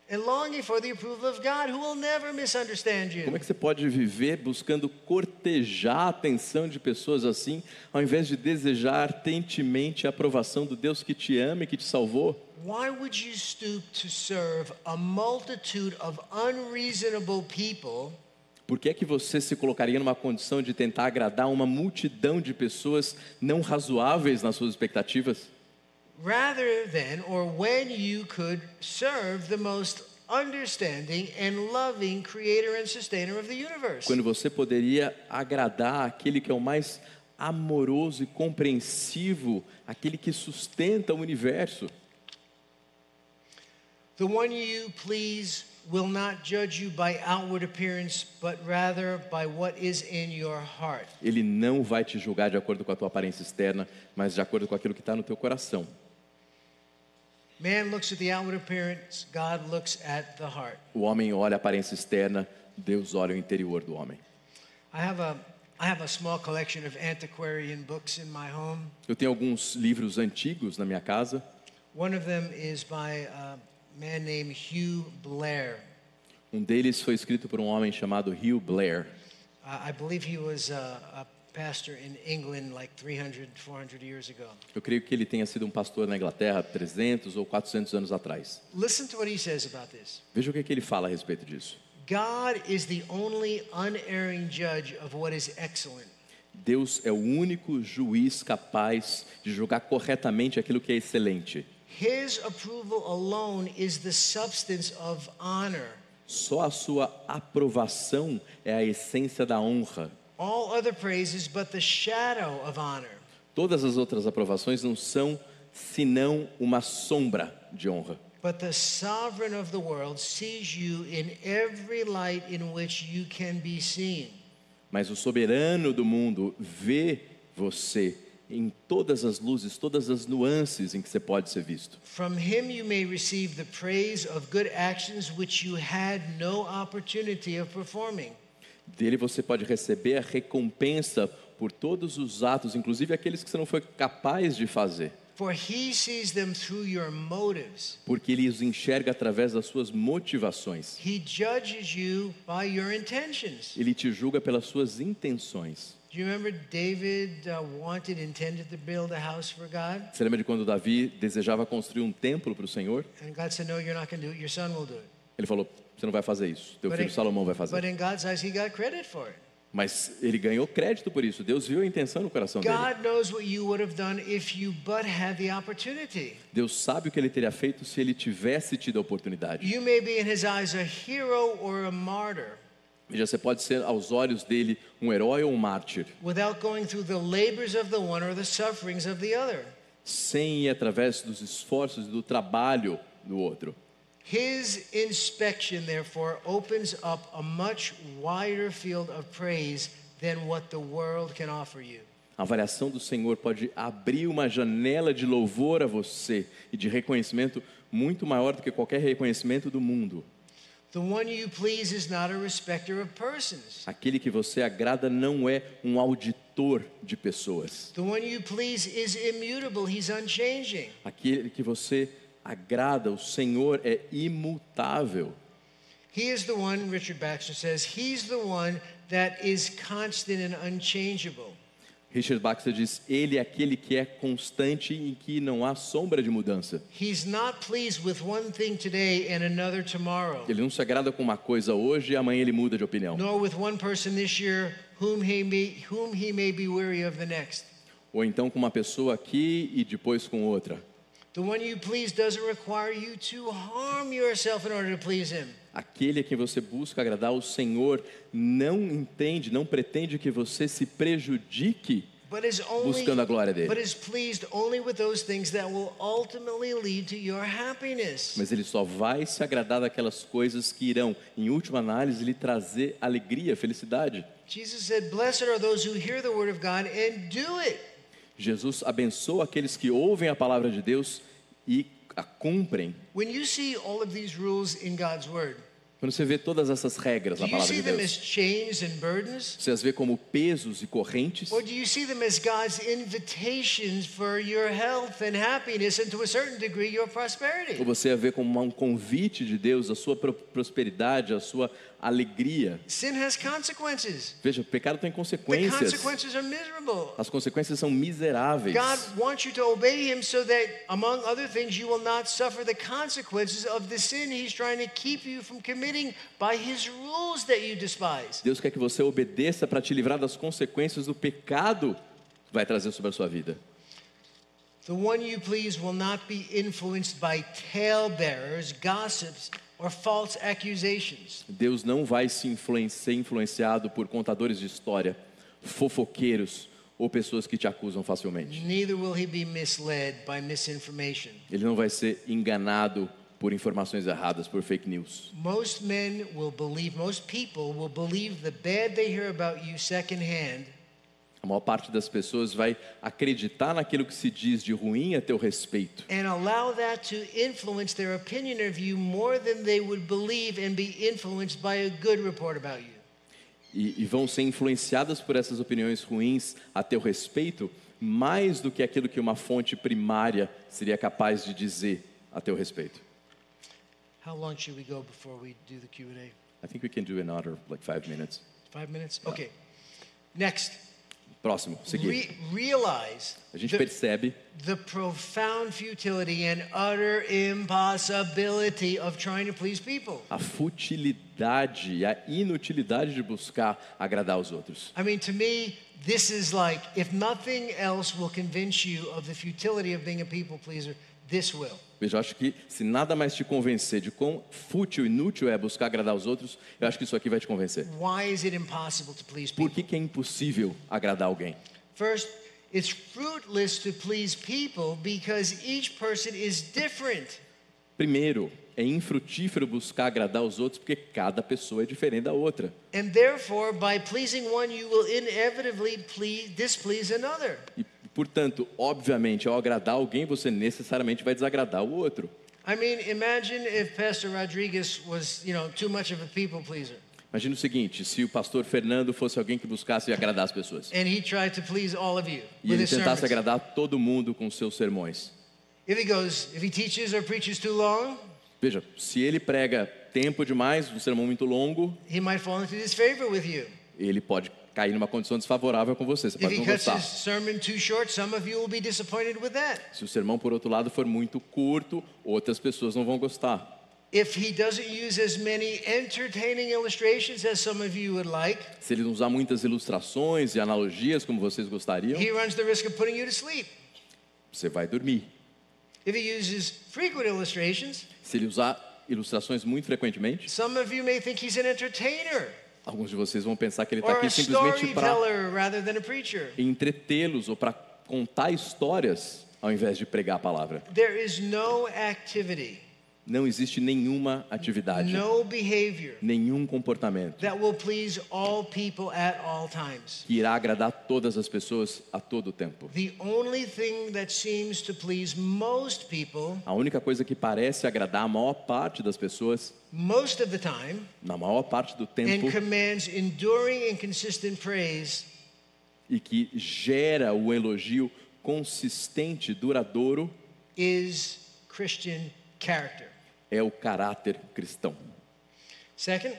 and longing for the approval of God, who will never misunderstand you. Como é que você pode viver buscando cortejar a atenção de pessoas assim, ao invés de desejar ardentemente a aprovação do Deus que te ama e que te salvou? Why would you stoop to serve a multitude of unreasonable people Por que é que você se colocaria numa condição de tentar agradar uma multidão de pessoas não razoáveis nas suas expectativas? rather than or when you could serve the most understanding and loving creator and sustainer of the universe? Quando você poderia agradar aquele que é o mais amoroso e compreensivo, aquele que sustenta o universo. The one you please will not judge you by outward appearance, but rather by what is in your heart. Ele não vai te julgar de acordo com a tua aparência externa, mas de acordo com aquilo que está no teu coração. Man looks at the outward appearance, God looks at the heart. O homem olha a aparência externa, Deus olha o interior do homem. I have a I have a small collection of antiquarian books in my home. Eu tenho alguns livros antigos na minha casa. One of them is by a man named Hugh Blair. Um deles foi escrito por um homem chamado Hugh Blair. Uh, I believe he was a, a pastor in England like 300, 400 years ago. Eu creio que ele tenha sido um pastor na Inglaterra 300 ou 400 anos atrás. Listen to what he says about this. Veja o que, é que ele fala a respeito disso. God is the only unerring judge of what is excellent. Deus é o único juiz capaz de julgar corretamente aquilo que é excelente. His approval alone is the substance of honor. Só a sua aprovação é a essência da honra. All other praises but the shadow of honor. Todas as outras aprovações não são senão uma sombra de honra. But the sovereign of the world sees you in every light in which you can be seen. Mas o soberano do mundo vê você em todas as luzes, todas as nuances em que você pode ser visto. From him you may receive the praise of good actions which you had no opportunity of performing. Dele você pode receber a recompensa por todos os atos, inclusive aqueles que você não foi capaz de fazer, For he sees them through your motives. porque ele os enxerga através das suas motivações. He judges you by your intentions. Ele te julga pelas suas intenções. Do you remember David uh, wanted, intended to build a house for God? Você lembra de quando Davi desejava construir um templo para o Senhor? And God said, No, you're not going to do it. Your son will do it. Ele falou: Você não vai fazer isso, teu But filho in- Salomão vai But fazer. in God's eyes, he got credit for it. Mas ele ganhou crédito por isso. Deus viu a intenção no coração dele. God knows what you would have done if you but had the opportunity. Deus sabe o que ele teria feito se ele tivesse tido a oportunidade. You may be in his eyes a hero or a martyr Veja, você pode ser aos olhos dele um herói ou um mártir, without going through the labors of the one or the sufferings of the other. sem ir através dos esforços e do trabalho do outro. His inspection, therefore, opens up a much wider field of praise than what the world can offer you. A avaliação do Senhor pode abrir uma janela de louvor a você e de reconhecimento muito maior do que qualquer reconhecimento do mundo. Aquele que você agrada não é um auditor de pessoas. The one you please is immutable, he's unchanging. Aquele que você agrada, o Senhor é imutável. He is the one, Richard Baxter says, he's the one that is constant and unchangeable. Richard Baxter diz: Ele é aquele que é constante e que não há sombra de mudança. He's not pleased with one thing today and another tomorrow, Ele não se agrada com uma coisa hoje e amanhã ele muda de opinião. Ou então com uma pessoa aqui e depois com outra. The one you please doesn't require you to harm yourself in order to please him. Aquele a quem você busca agradar, o Senhor não entende, não pretende que você se prejudique, only Buscando a glória dele. but is pleased only with those things that will ultimately lead to your happiness. mas ele só vai se agradar daquelas coisas que irão, em última análise, lhe trazer alegria, felicidade. Jesus said, Blessed are those who hear the word of God and do it. Jesus abençoa aqueles que ouvem a palavra de Deus e a cumprem. When you see all of these rules in God's word, Quando você vê todas essas regras Do na palavra see de them as Deus, chains and burdens? você as vê como pesos e correntes? Or do you see them as God's invitations for your health and happiness and to a certain degree your Ou prosperity? você a vê como um convite de Deus, a sua pro- prosperidade, a sua alegria? Veja, o pecado tem consequências. As consequências são miseráveis. Him so that, among other things, you will not suffer the consequences of the sin He's trying to keep you from committing by His rules that you despise. Deus quer que você obedeça para te livrar das consequências do pecado que vai trazer sobre a sua vida. The one you please will not be influenced by talebearers, gossips, or false accusations. Deus não vai se ser influenciado por contadores de história, fofoqueiros ou pessoas que te acusam facilmente. Neither will he be misled by misinformation. Ele não vai ser enganado por informações erradas, por fake news. Most men will believe, most people will believe the bad they hear about you secondhand A maior parte das pessoas vai acreditar naquilo que se diz de ruim a teu respeito and allow that to influence their opinion of you more than they would believe and be influenced by a good report about you. e, e vão ser influenciadas por essas opiniões ruins a teu respeito mais do que aquilo que uma fonte primária seria capaz de dizer a teu respeito. How long should we go before we do the Q&A? I think we can do another like five minutes. Five minutes? Okay. Next, Próximo, seguir. re- realize A gente the, percebe the profound futility and utter impossibility of trying to please people. a futilidade e a inutilidade de buscar agradar os outros. I mean, to me, this is like if nothing else will convince you of the futility of being a people pleaser, this will. Veja, eu acho que se nada mais te convencer de quão fútil e inútil é buscar agradar os outros, eu acho que isso aqui vai te convencer. Por que, que é impossível agradar alguém? First, it's fruitless to please people because each person is different. Primeiro, é infrutífero buscar agradar os outros porque cada pessoa é diferente da outra. And therefore, by pleasing one, you will inevitably please, displease another. E, portanto, obviamente, ao agradar alguém, você necessariamente vai desagradar o outro. I mean, imagine if Pastor Rodriguez was, you know, too much of a people pleaser. Imagina o seguinte, se o pastor Fernando fosse alguém que buscasse agradar as pessoas. and he tried to please all of you E ele tentasse agradar todo mundo com seus sermões. If he goes, if he teaches or preaches too long, Veja, se ele prega tempo demais, um sermão muito longo, he might fall into disfavor with you. ele pode cair numa condição desfavorável com você, você If pode he não gostar. Se o sermão, por outro lado, for muito curto, outras pessoas não vão gostar. If he doesn't use as many entertaining illustrations as some of you would like, Se ele não usar muitas ilustrações e analogias como vocês gostariam, he runs the risk of putting you to sleep. você vai dormir. If he uses frequent illustrations, Se ele usar ilustrações muito frequentemente, some of you may think he's an entertainer alguns de vocês vão pensar que ele está aqui simplesmente para entretê-los ou para contar histórias ao invés de pregar a palavra. There is no activity, Não existe nenhuma atividade, no behavior nenhum comportamento that will please all people at all times. que irá agradar todas as pessoas a todo tempo. The only thing that seems to please most people, A única coisa que parece agradar a maior parte das pessoas, most of the time, na maior parte do tempo, and commands enduring and consistent praise e que gera o elogio consistente, duradouro, is Christian character. É o caráter cristão. Second,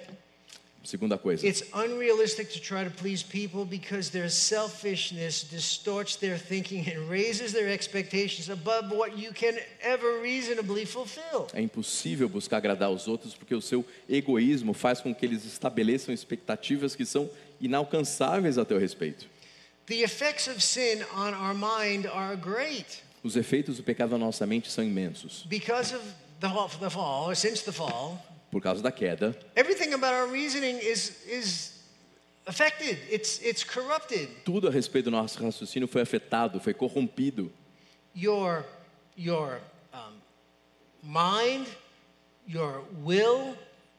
Segunda coisa, it's unrealistic to try to please people because their selfishness distorts their thinking and raises their expectations above what you can ever reasonably fulfill. é impossível buscar agradar os outros porque o seu egoísmo faz com que eles estabeleçam expectativas que são inalcançáveis a teu respeito. The effects of sin on our mind are great Os efeitos do pecado na nossa mente são imensos. because of the fall, the fall or since the fall. Por causa da queda, Everything about our reasoning is is affected. It's it's corrupted. tudo a respeito do nosso raciocínio foi afetado, foi corrompido. Your your um, mind, your will,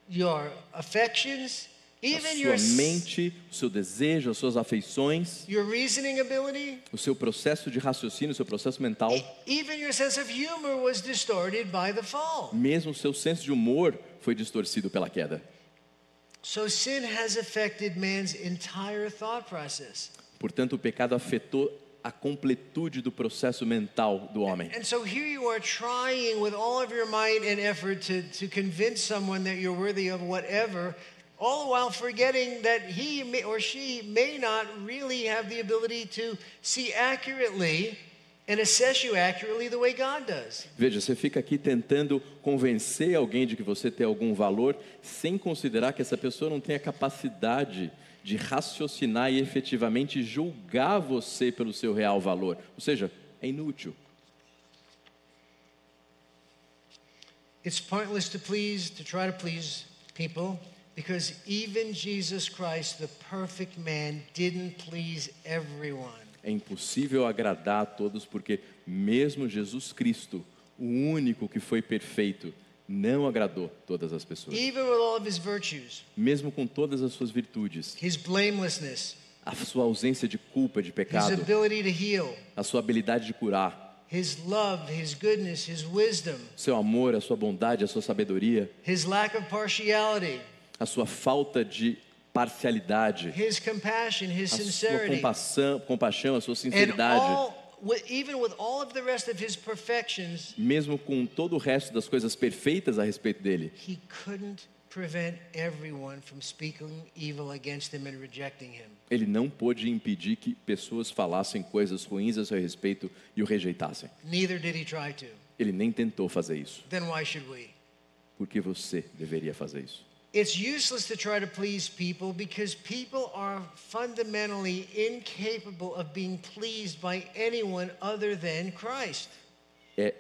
your affections, A Even sua your, s- mente, o seu desejo, as suas afeições, your reasoning ability, o seu processo de raciocínio, o seu processo mental, your of mesmo o seu senso de humor foi distorcido pela queda. So sin has affected man's entire thought process. Portanto, o pecado afetou a completude do processo mental do homem. All the while forgetting that he may, or she may not really have the ability to see accurately and assess you accurately the way God does. Veja, você fica aqui tentando convencer alguém de que você tem algum valor, sem considerar que essa pessoa não tem a capacidade de raciocinar e efetivamente julgar você pelo seu real valor. Ou seja, é inútil. It's pointless to please, to try to please people, because even Jesus Christ, the perfect man, didn't please everyone. É impossível agradar a todos, porque mesmo Jesus Cristo, o único que foi perfeito, não agradou todas as pessoas. Even with all of his virtues, Mesmo com todas as suas virtudes, his blamelessness, a sua ausência de culpa, de his pecado, ability to heal, a sua habilidade de curar, his love, his goodness, his wisdom, seu amor, a sua bondade, a sua sabedoria, his lack of partiality, a sua falta de parcialidade, his compassion, his a sua compaixão, compaixão a sua sinceridade, mesmo com todo o resto das coisas perfeitas a respeito dele, he couldn't ele não pôde impedir que pessoas falassem coisas ruins a seu respeito e o rejeitassem. Neither did he try to. Ele nem tentou fazer isso. Then why should we? Por que você deveria fazer isso? It's useless to try to please people because people are fundamentally incapable of being pleased by anyone other than Christ. É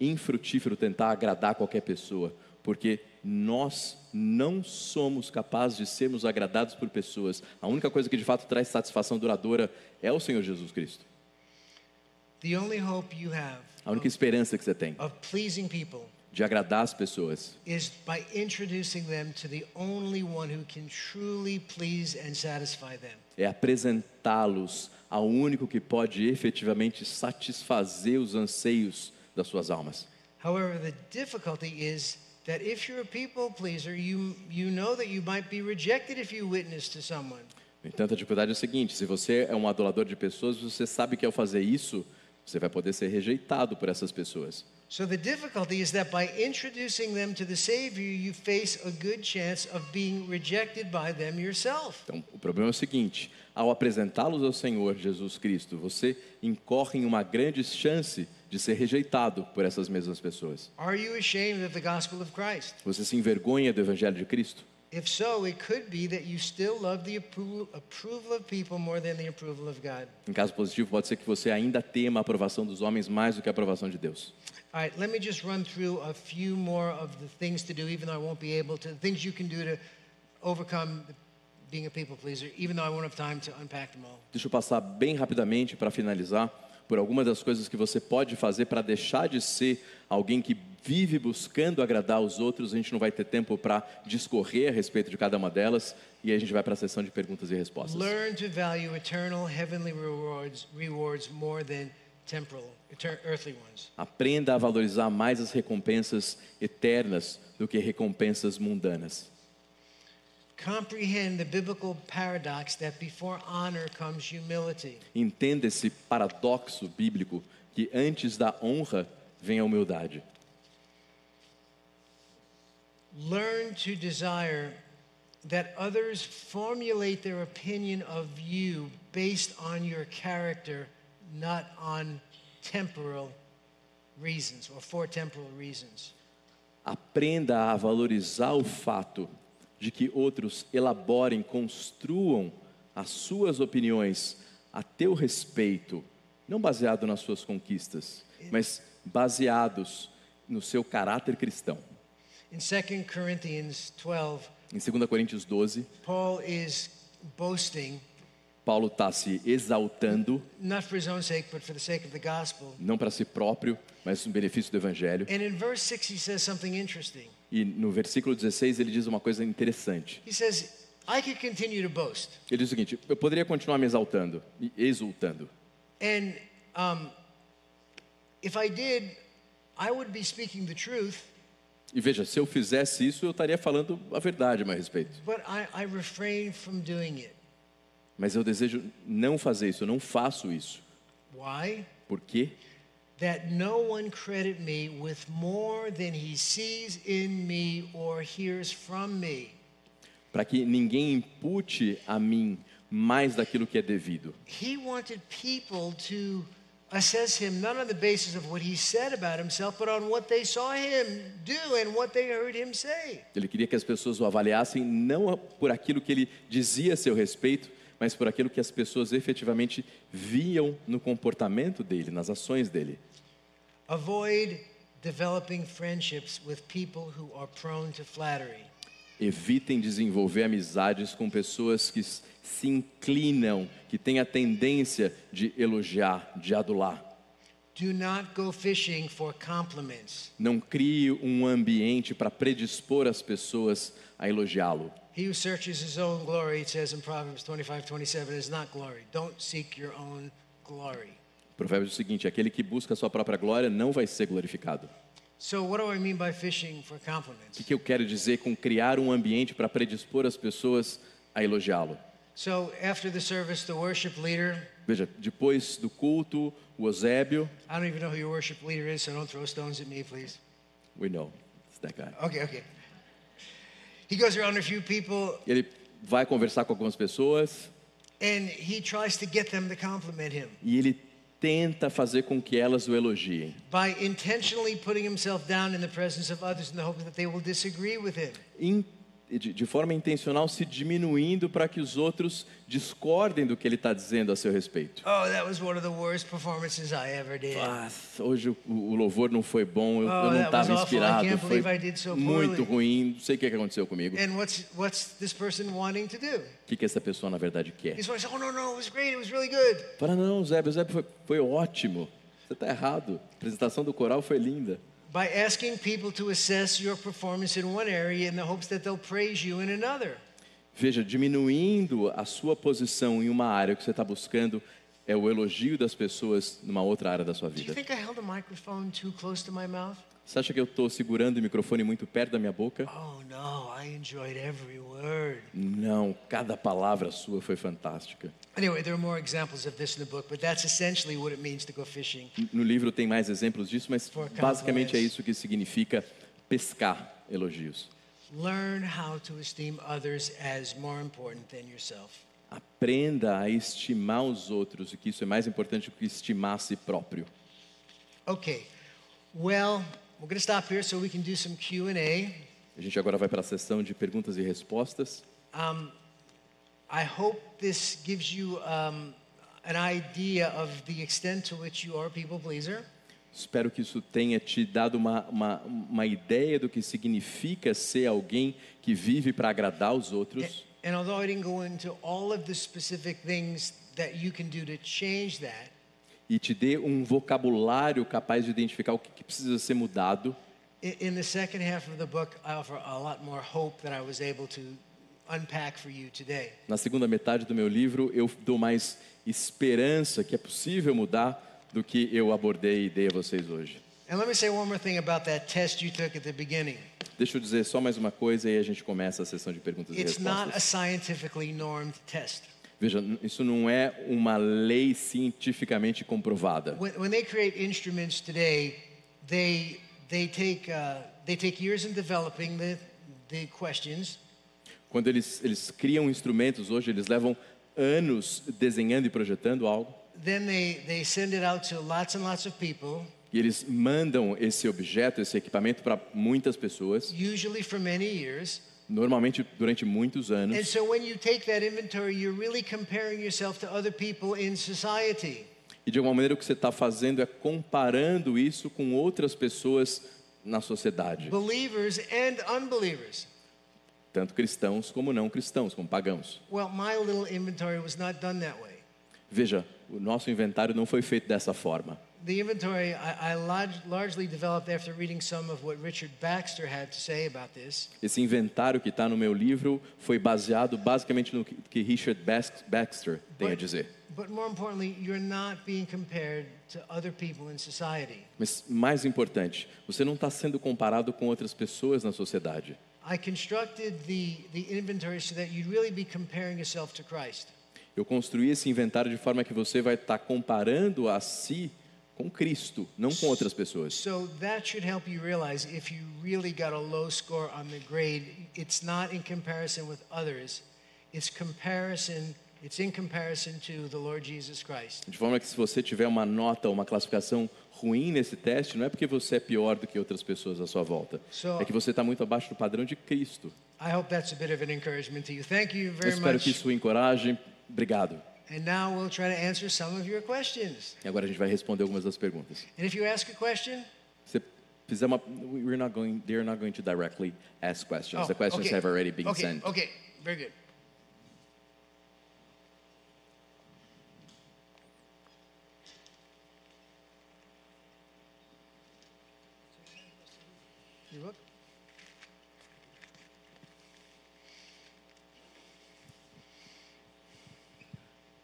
infrutífero tentar agradar qualquer pessoa, porque nós não somos capazes de sermos agradados por pessoas. A única coisa que de fato traz satisfação duradoura é o Senhor Jesus Cristo. The only hope you have A única esperança que você tem of pleasing people de agradar as pessoas is by introducing them to the only one who can truly please and satisfy them. é apresentá-los ao único que pode efetivamente satisfazer os anseios das suas almas. However, the difficulty is that if you're a people pleaser, you, you know that you might be rejected if you witness to someone. No entanto, a dificuldade é o seguinte: se você é um adorador de pessoas, você sabe que ao fazer isso, você vai poder ser rejeitado por essas pessoas. So the difficulty is that by introducing them to the Savior, you face a good chance of being rejected by them yourself. Então, o problema é o seguinte: ao apresentá-los ao Senhor Jesus Cristo, você incorre em uma grande chance de ser rejeitado por essas mesmas pessoas. Are you ashamed of the gospel of Christ? Você se envergonha do Evangelho de Cristo? If so, it could be that you still love the appro- approval of people more than the approval of God. Em caso positivo, pode ser que você ainda tema a aprovação dos homens mais do que a aprovação de Deus. All right, let me just run through a few more of the things to do, even though I won't be able to, things you can do to overcome being a people pleaser, even though I won't have time to unpack them all. Deixa eu passar bem rapidamente para finalizar por algumas das coisas que você pode fazer para deixar de ser alguém que vive buscando agradar os outros. A gente não vai ter tempo para discorrer a respeito de cada uma delas e aí a gente vai para a sessão de perguntas e respostas. Learn to value eternal heavenly rewards, rewards more than temporal, earthly ones. Aprenda a valorizar mais as recompensas eternas do que recompensas mundanas. Comprehend the biblical paradox that before honor comes humility. Entenda esse paradoxo bíblico que antes da honra vem a humildade. Learn to desire that others formulate their opinion of you based on your character, not on temporal reasons or for temporal reasons. Aprenda a valorizar o fato de que outros elaborem, construam as suas opiniões a teu respeito, não baseado nas suas conquistas, mas baseados no seu caráter cristão. In 2 Corinthians 12, Em 2 Coríntios 12, Paul is boasting, Paulo está se exaltando, not for his own sake, but for the sake of the gospel. não para si próprio, mas no benefício do Evangelho. And in verse 6, he says something interesting. E no versículo 16 ele diz uma coisa interessante. He says, I could continue to boast. Ele diz o seguinte: eu poderia continuar me exaltando, me exultando. And um, if I did, I would be speaking the truth, E veja, se eu fizesse isso, eu estaria falando a verdade a meu respeito. but I, I refrain from doing it. Mas eu desejo não fazer isso, eu não faço isso. Why? Por quê? That no one credit me with more than he sees in me or hears from me. Para que ninguém impute a mim mais daquilo que é devido. He wanted people to assess him not on the basis of what he said about himself, but on what they saw him do and what they heard him say. Ele queria que as pessoas o avaliassem não por aquilo que ele dizia a seu respeito, mas por aquilo que as pessoas efetivamente viam no comportamento dele, nas ações dele. Avoid developing friendships with people who are prone to flattery. Evitem desenvolver amizades com pessoas que se inclinam, que têm a tendência de elogiar, de adular. Do not go fishing for compliments. Não crie um ambiente para predispor as pessoas a elogiá-lo. He who searches his own glory, it says in Proverbs 25, 27, is not glory. Don't seek your own glory. O provérbio diz o seguinte: aquele que busca a sua própria glória não vai ser glorificado. So, what do I mean by fishing for O compliments? que que eu quero dizer com criar um ambiente para predispor as pessoas a elogiá-lo? So, after the service, the worship leader, Veja, depois do culto, o Eusébio, I don't even know who your worship leader is, so don't throw stones at me, please. we know, it's that guy. Okay, okay. He goes around a few people Ele vai conversar com algumas pessoas and he tries to get them to compliment him e ele tenta fazer com que elas o elogiem. by intentionally putting himself down in the presence of others in the hope that they will disagree with him. In- de, de forma intencional, se diminuindo para que os outros discordem do que ele está dizendo a seu respeito. Oh, that was one of the worst performances I ever did. Ah, hoje o, o louvor não foi bom, eu, Oh, eu não estava. I inspirado, foi believe I did so muito ruim, não sei o que aconteceu comigo. And what's what's this person wanting to do? O que, que essa pessoa na verdade quer? He's say, "Oh no, no, it was great. It was really good." Fala, não, Zé, o foi, foi ótimo. Você está errado. A apresentação do coral foi linda. By asking people to assess your performance in one area in the hopes that they'll praise you in another. Veja, diminuindo a sua posição em uma área que você está buscando é o elogio das pessoas numa outra área da sua Do you vida. think I held the microphone too close to my mouth? Você acha que eu estou segurando o microfone muito perto da minha boca? Oh no, I enjoyed every word. Não, cada palavra sua foi fantástica. Anyway, there are more examples of this in the book, but that's essentially what it means to go fishing. No livro tem mais exemplos disso, mas For basicamente é isso que significa pescar elogios. Learn how to esteem others as more important than yourself. Aprenda a estimar os outros e que isso é mais importante do que estimar a si próprio. Okay. Well, we're going to stop here so we can do some Q&A. A gente agora vai para a sessão de perguntas e respostas. Um, I hope this gives you um, an idea of the extent to which you are a people pleaser. Espero que isso tenha te dado uma, uma, uma ideia do que significa ser alguém que vive para agradar os outros. And although I didn't go into all of the specific things that you can do to change that, E te dê um vocabulário capaz de identificar o que, que precisa ser mudado. in the second half of the book, I offer a lot more hope than I was able to unpack for you today. Na segunda metade do meu livro, eu dou mais esperança que é possível mudar do que eu abordei e dei a vocês hoje. And let me say one more thing about that test you took at the beginning. Deixa eu dizer só mais uma coisa e a gente começa a sessão de perguntas e It's not a respostas. scientifically normed test. Veja, isso não é uma lei cientificamente comprovada. When, when they create instruments today, they, they, take, uh, they take years in developing the, the questions. Quando eles, eles criam instrumentos hoje, eles levam anos desenhando e projetando algo. Then they, they send it out to lots and lots of people, E eles mandam esse objeto, esse equipamento para muitas pessoas, usually for many years. Normalmente durante muitos And anos. so when you take that inventory, you're really comparing yourself to other people in society. E de alguma maneira o que você está fazendo é comparando isso com outras pessoas na sociedade, believers and unbelievers. tanto cristãos como não cristãos, como pagãos. Well, my little inventory was not done that way. Veja, o nosso inventário não foi feito dessa forma. The inventory I, I large, largely developed after reading some of what Richard Baxter had to say about this. Esse inventário que está no meu livro foi baseado basicamente no que Richard Baxter tem a But- dizer. But more importantly, you're not being compared to other people in society. Mas mais importante, você não está sendo comparado com outras pessoas na sociedade. I constructed the, the inventory so that you'd really be comparing yourself to Christ. Eu construí esse inventário de forma que você vai estar comparando a si com Cristo, não com outras pessoas. So that should help you realize if you really got a low score on the grade, it's not in comparison with others. It's comparison, it's in comparison to the Lord Jesus Christ. De forma que se você tiver uma nota, uma classificação ruim nesse teste, não é porque você é pior do que outras pessoas à sua volta. So- É que você está muito abaixo do padrão de Cristo. I hope that's a bit of an encouragement to you. Thank you Eu very espero que isso o encoraje. Obrigado. And now we'll try to answer some of your questions. E agora a gente vai responder algumas das perguntas. And if you ask a question, Se fizer uma, we're not going, they're not going to directly ask questions. Oh, the questions Oh, okay. have already been okay, sent. Okay, very good.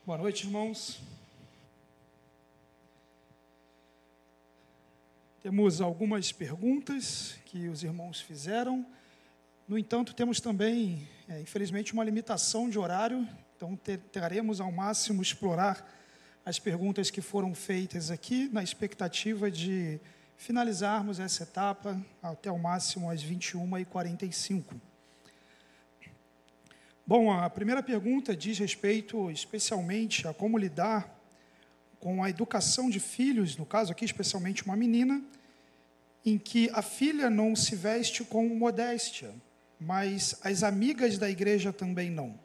Boa noite, irmãos. Temos algumas perguntas que os irmãos fizeram. No entanto, temos também, é, infelizmente, uma limitação de horário, então te- tentaremos ao máximo explorar as perguntas que foram feitas aqui, na expectativa de finalizarmos essa etapa até o máximo às 21h45. Bom, a primeira pergunta diz respeito especialmente a como lidar com a educação de filhos, no caso aqui especialmente uma menina, em que a filha não se veste com modéstia, mas as amigas da igreja também não.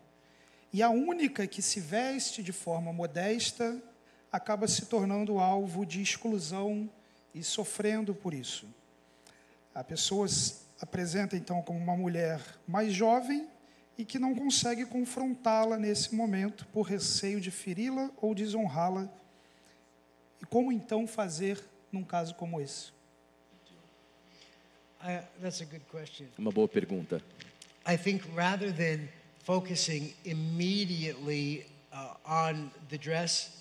E a única que se veste de forma modesta acaba se tornando alvo de exclusão e sofrendo por isso. A pessoa se apresenta então como uma mulher mais jovem e que não consegue confrontá-la nesse momento por receio de feri-la ou desonrá-la. E como então fazer num caso como esse? Question. Uma boa pergunta. I think rather than focusing immediately uh, on the dress,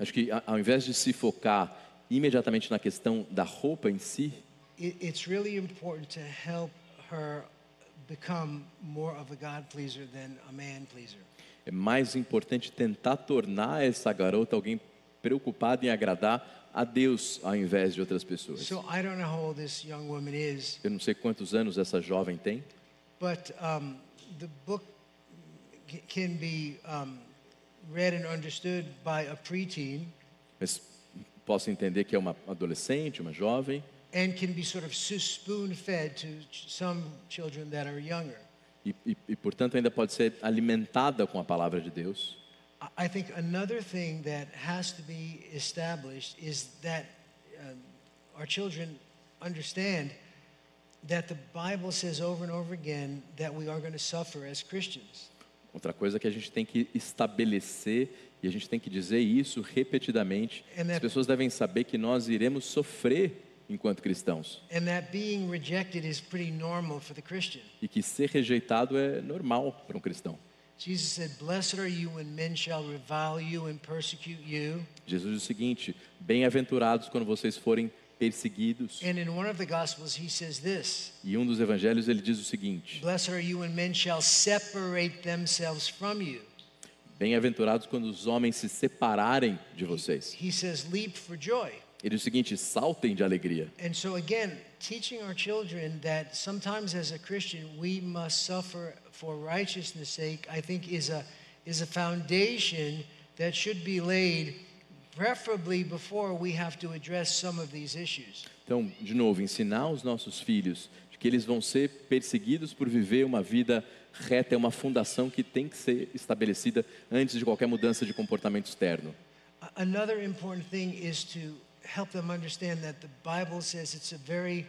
Acho que ao invés de se focar imediatamente na questão da roupa em si, it, it's really important to help her é mais importante tentar tornar essa garota alguém preocupada em agradar a Deus ao invés de outras pessoas. So I don't know how old this young woman is, Eu não sei quantos anos essa jovem tem, but um, the book can be um, read and understood by a preteen. mas posso entender que é uma adolescente, uma jovem, and can be sort of spoon fed to some children that are younger. e, e, e, portanto ainda pode ser alimentada com a palavra de Deus. I- think another thing that has to be established is that um, our children understand that the Bible says over and over again that we are going to suffer as Christians. Outra coisa que a gente tem que estabelecer e a gente tem que dizer isso repetidamente. As pessoas devem saber que nós iremos sofrer enquanto cristãos And that being rejected is pretty normal for the Christian. e que ser rejeitado é normal para um cristão. Jesus said, Blessed are you when men shall revile you and persecute you. Jesus diz o seguinte: Bem-aventurados quando vocês forem perseguidos. And in one of the Gospels, he says this E um dos evangelhos ele diz o seguinte: Blessed are you when men shall separate themselves from you. Bem-aventurados quando os homens se separarem de vocês. He says, Leap for joy. Ele diz o seguinte: saltem de alegria. And so, again, teaching our children that sometimes as a Christian we must suffer for righteousness' sake, I think is a, is a foundation that should be laid preferably before we have to address some of these issues. Então, de novo, ensinar os nossos filhos de que eles vão ser perseguidos por viver uma vida reta é uma fundação que tem que ser estabelecida antes de qualquer mudança de comportamento externo. Another important thing is to help them understand that the Bible says it's a very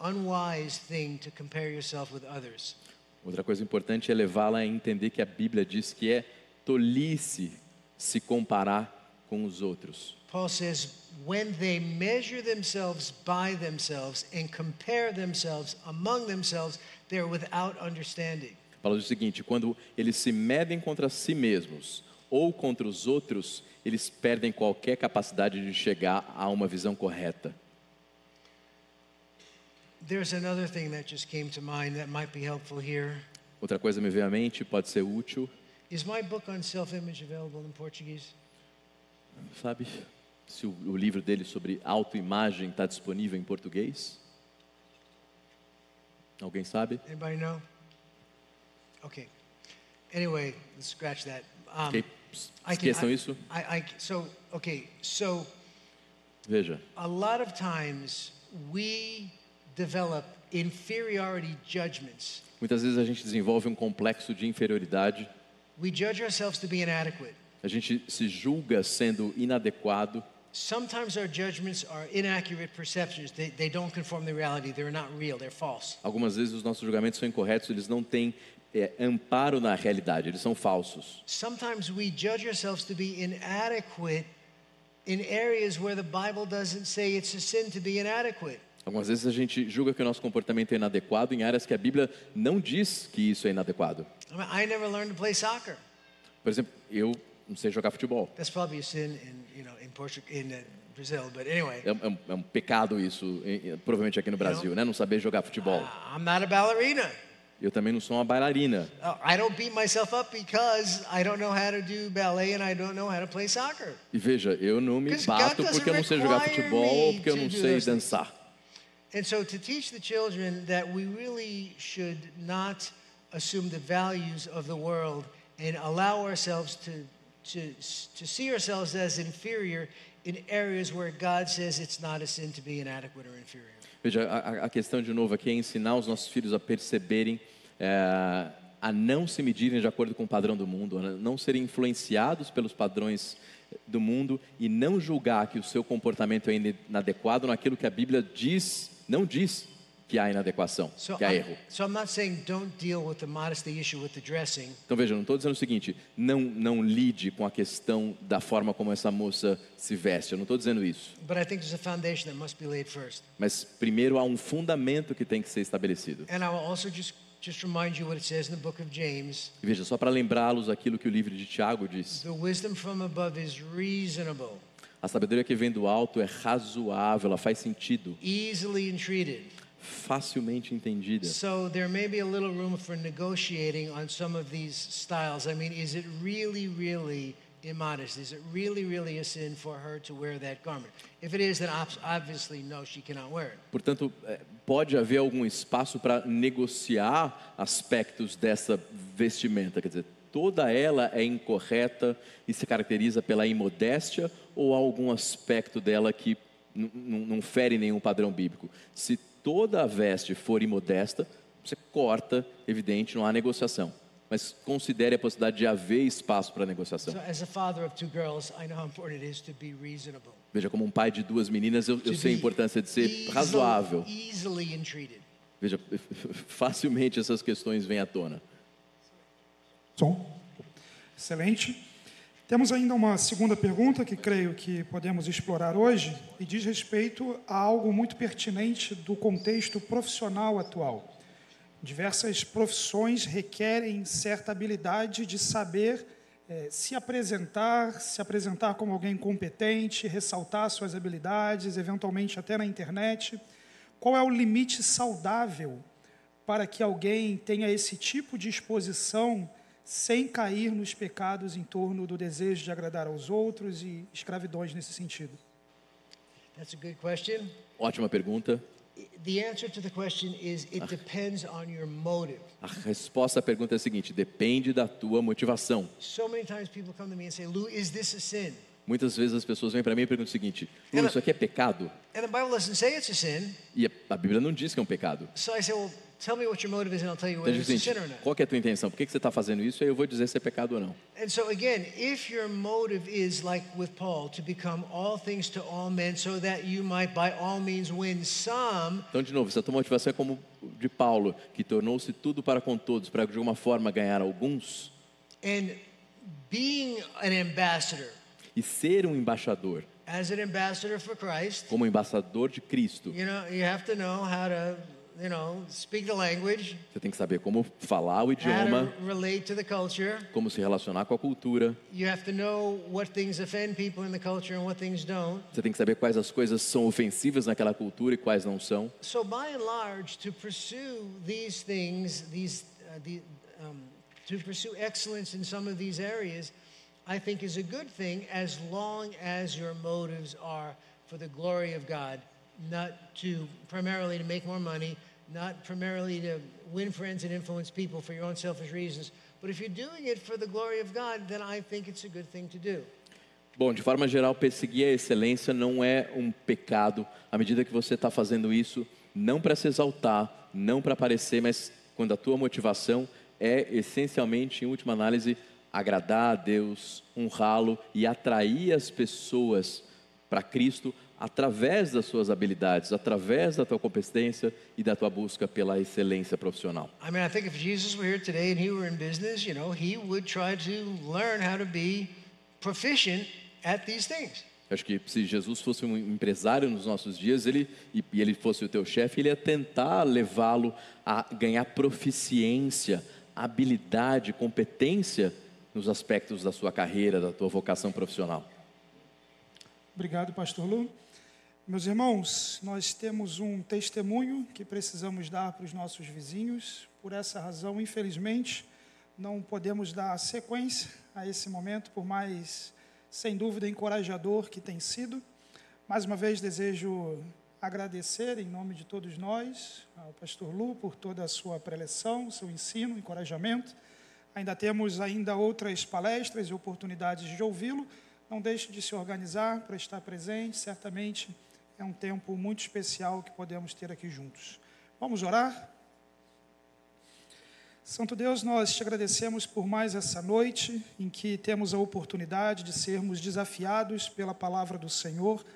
unwise thing to compare yourself with others. Outra coisa importante é levá-la a entender que a Bíblia diz que é tolice se comparar com os outros. Paul says, when they measure themselves by themselves and compare themselves among themselves, they're without understanding. Paulo diz o seguinte: quando eles se medem contra si mesmos ou contra os outros, eles perdem qualquer capacidade de chegar a uma visão correta. Outra coisa me veio à mente, pode ser útil, Is my book on self image available in Portuguese? sabe? Se o, o livro dele sobre autoimagem está disponível em português? Alguém sabe? Anybody know? Okay. Anyway, let's scratch that. Um, Ok, I can- Esqueçam isso? I, I, so, okay, so Veja, a lot of times we develop inferiority judgments. muitas vezes a gente desenvolve um complexo de inferioridade, We judge ourselves to be inadequate. a gente se julga sendo inadequado, Sometimes our judgments are inaccurate perceptions. They, they don't conform to reality. They're not real. They're false. Algumas vezes os nossos julgamentos são incorretos, eles não têm é, amparo na realidade, eles são falsos. Sometimes we judge ourselves to be inadequate in areas where the Bible doesn't say it's a sin to be inadequate. Algumas vezes a gente julga que o nosso comportamento é inadequado em áreas que a Bíblia não diz que isso é inadequado. I, never learned to play soccer. Por exemplo, eu não sei jogar futebol. That's probably a sin in, you know, in, in uh, Brazil. But anyway, É, um- é um, é pecado isso, provavelmente aqui no Brasil, né? Não saber jogar futebol. I'm not a ballerina. Eu também não sou uma bailarina. Uh, I don't beat myself up because I don't know how to do ballet and I don't know how to play soccer. E veja, eu não me bato porque eu não sei jogar futebol ou porque eu não sei dançar. And so to teach the children that we really should not assume the values of the world and allow ourselves to, to, to see ourselves as inferior in areas where God says it's not a sin to be inadequate or inferior. Veja, a, a- questão de novo aqui é ensinar os nossos filhos a perceberem, é, a não se medirem de acordo com o padrão do mundo, a não serem influenciados pelos padrões do mundo e não julgar que o seu comportamento é inadequado naquilo que a Bíblia diz, não diz que há inadequação, que há I'm, erro. so I'm not saying don't deal with the modesty issue with the dressing. Então veja, não estou dizendo o seguinte, não, não lide com a questão da forma como essa moça se veste, eu não estou dizendo isso. Mas primeiro há um fundamento que tem que ser estabelecido. And I will also just, just remind you what it says in the book of James. E veja, só para lembrá-los aquilo que o livro de Tiago diz. The wisdom from above is reasonable, A sabedoria que vem do alto é razoável, ela faz sentido, easily entreated. Facilmente entendida. So there may be a little room for negotiating on some of these styles. I mean, is it really, really immodest? Is it really, really a sin for her to wear that garment? If it is, then ob- obviously no, she cannot wear it. Portanto, é, pode haver algum espaço para negociar aspectos dessa vestimenta, quer dizer, toda ela é incorreta e se caracteriza pela imodéstia ou há algum aspecto dela que não fere nenhum padrão bíblico? Se toda a veste for imodesta, você corta, evidente, não há negociação. Mas considere a possibilidade de haver espaço para negociação. Veja, como um pai de duas meninas, eu, eu sei a importância de ser easily- razoável. Veja, facilmente essas questões vêm à tona. Som. Excelente. Temos ainda uma segunda pergunta que creio que podemos explorar hoje e diz respeito a algo muito pertinente do contexto profissional atual. Diversas profissões requerem certa habilidade de saber eh, se apresentar, se apresentar como alguém competente, ressaltar suas habilidades, eventualmente até na internet. Qual é o limite saudável para que alguém tenha esse tipo de exposição sem cair nos pecados em torno do desejo de agradar aos outros e escravidões nesse sentido? That's a good question. Ótima pergunta. The answer to the question is it depends on your motive. A resposta à pergunta é a seguinte: depende da tua motivação. So many times people come to me and say, Lou, is this a sin? Muitas vezes as pessoas vêm para mim e perguntam o seguinte: Lu, isso aqui é pecado? And the Bible doesn't say it's a sin. E a- a Bíblia não diz que é um pecado. So I say, well, tell me what your motive is and I'll tell you whether it's sin or not. qual que é a tua intenção? Por que, que você está fazendo isso? Eu vou dizer se é pecado ou não. And so again, if your motive is like with Paul, to become all things to all men so that you might by all means win some, Então, de novo, se a tua motivação é como de Paulo, que tornou-se tudo para com todos, para de alguma forma ganhar alguns, and being an ambassador e ser um embaixador, as an ambassador for Christ, como embaixador de Cristo. you know, you have to know how to, you know, speak the language, Você tem que saber como falar o how idioma, to relate to the culture. como se relacionar com a cultura. You have to know what things offend people in the culture and what things don't. Você tem que saber quais as coisas são ofensivas naquela cultura e quais não são. So, by and large, to pursue these things, these, uh, the, um, to pursue excellence in some of these areas, I think is a good thing as long as your motives are for the glory of God, not to primarily to make more money, not primarily to win friends and influence people for your own selfish reasons. But if you're doing it for the glory of God, then I think it's a good thing to do. Bom, de forma geral, perseguir a excelência não é um pecado à medida que você está fazendo isso, não para se exaltar, não para aparecer, mas quando a tua motivação é essencialmente, em última análise, agradar a Deus, honrá-lo e atrair as pessoas para Cristo através das suas habilidades, através da tua competência e da tua busca pela excelência profissional. I mean, I think if Jesus were here today and he were in business, you know, he would try to learn how to be proficient at these things. Acho que se Jesus fosse um empresário nos nossos dias, ele e, e ele fosse o teu chefe, ele ia tentar levá-lo a ganhar proficiência, habilidade, competência nos aspectos da sua carreira, da tua vocação profissional. Obrigado, pastor Lu. Meus irmãos, nós temos um testemunho que precisamos dar para os nossos vizinhos. Por essa razão, infelizmente, não podemos dar sequência a esse momento, por mais, sem dúvida, encorajador que tem sido. Mais uma vez, desejo agradecer, em nome de todos nós, ao pastor Lu por toda a sua preleção, seu ensino, encorajamento. Ainda temos ainda outras palestras e oportunidades de ouvi-lo. Não deixe de se organizar para estar presente. Certamente é um tempo muito especial que podemos ter aqui juntos. Vamos orar? Santo Deus, nós te agradecemos por mais essa noite em que temos a oportunidade de sermos desafiados pela palavra do Senhor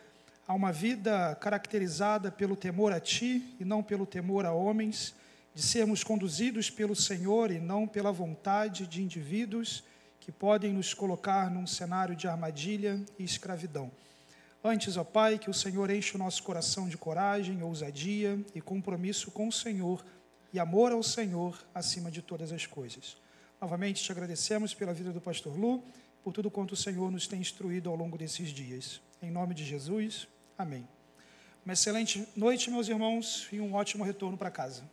a uma vida caracterizada pelo temor a Ti e não pelo temor a homens, de sermos conduzidos pelo Senhor e não pela vontade de indivíduos que podem nos colocar num cenário de armadilha e escravidão. Antes, ó Pai, que o Senhor enche o nosso coração de coragem, ousadia e compromisso com o Senhor e amor ao Senhor acima de todas as coisas. Novamente te agradecemos pela vida do pastor Lu, por tudo quanto o Senhor nos tem instruído ao longo desses dias. Em nome de Jesus, amém. Uma excelente noite, meus irmãos, e um ótimo retorno para casa.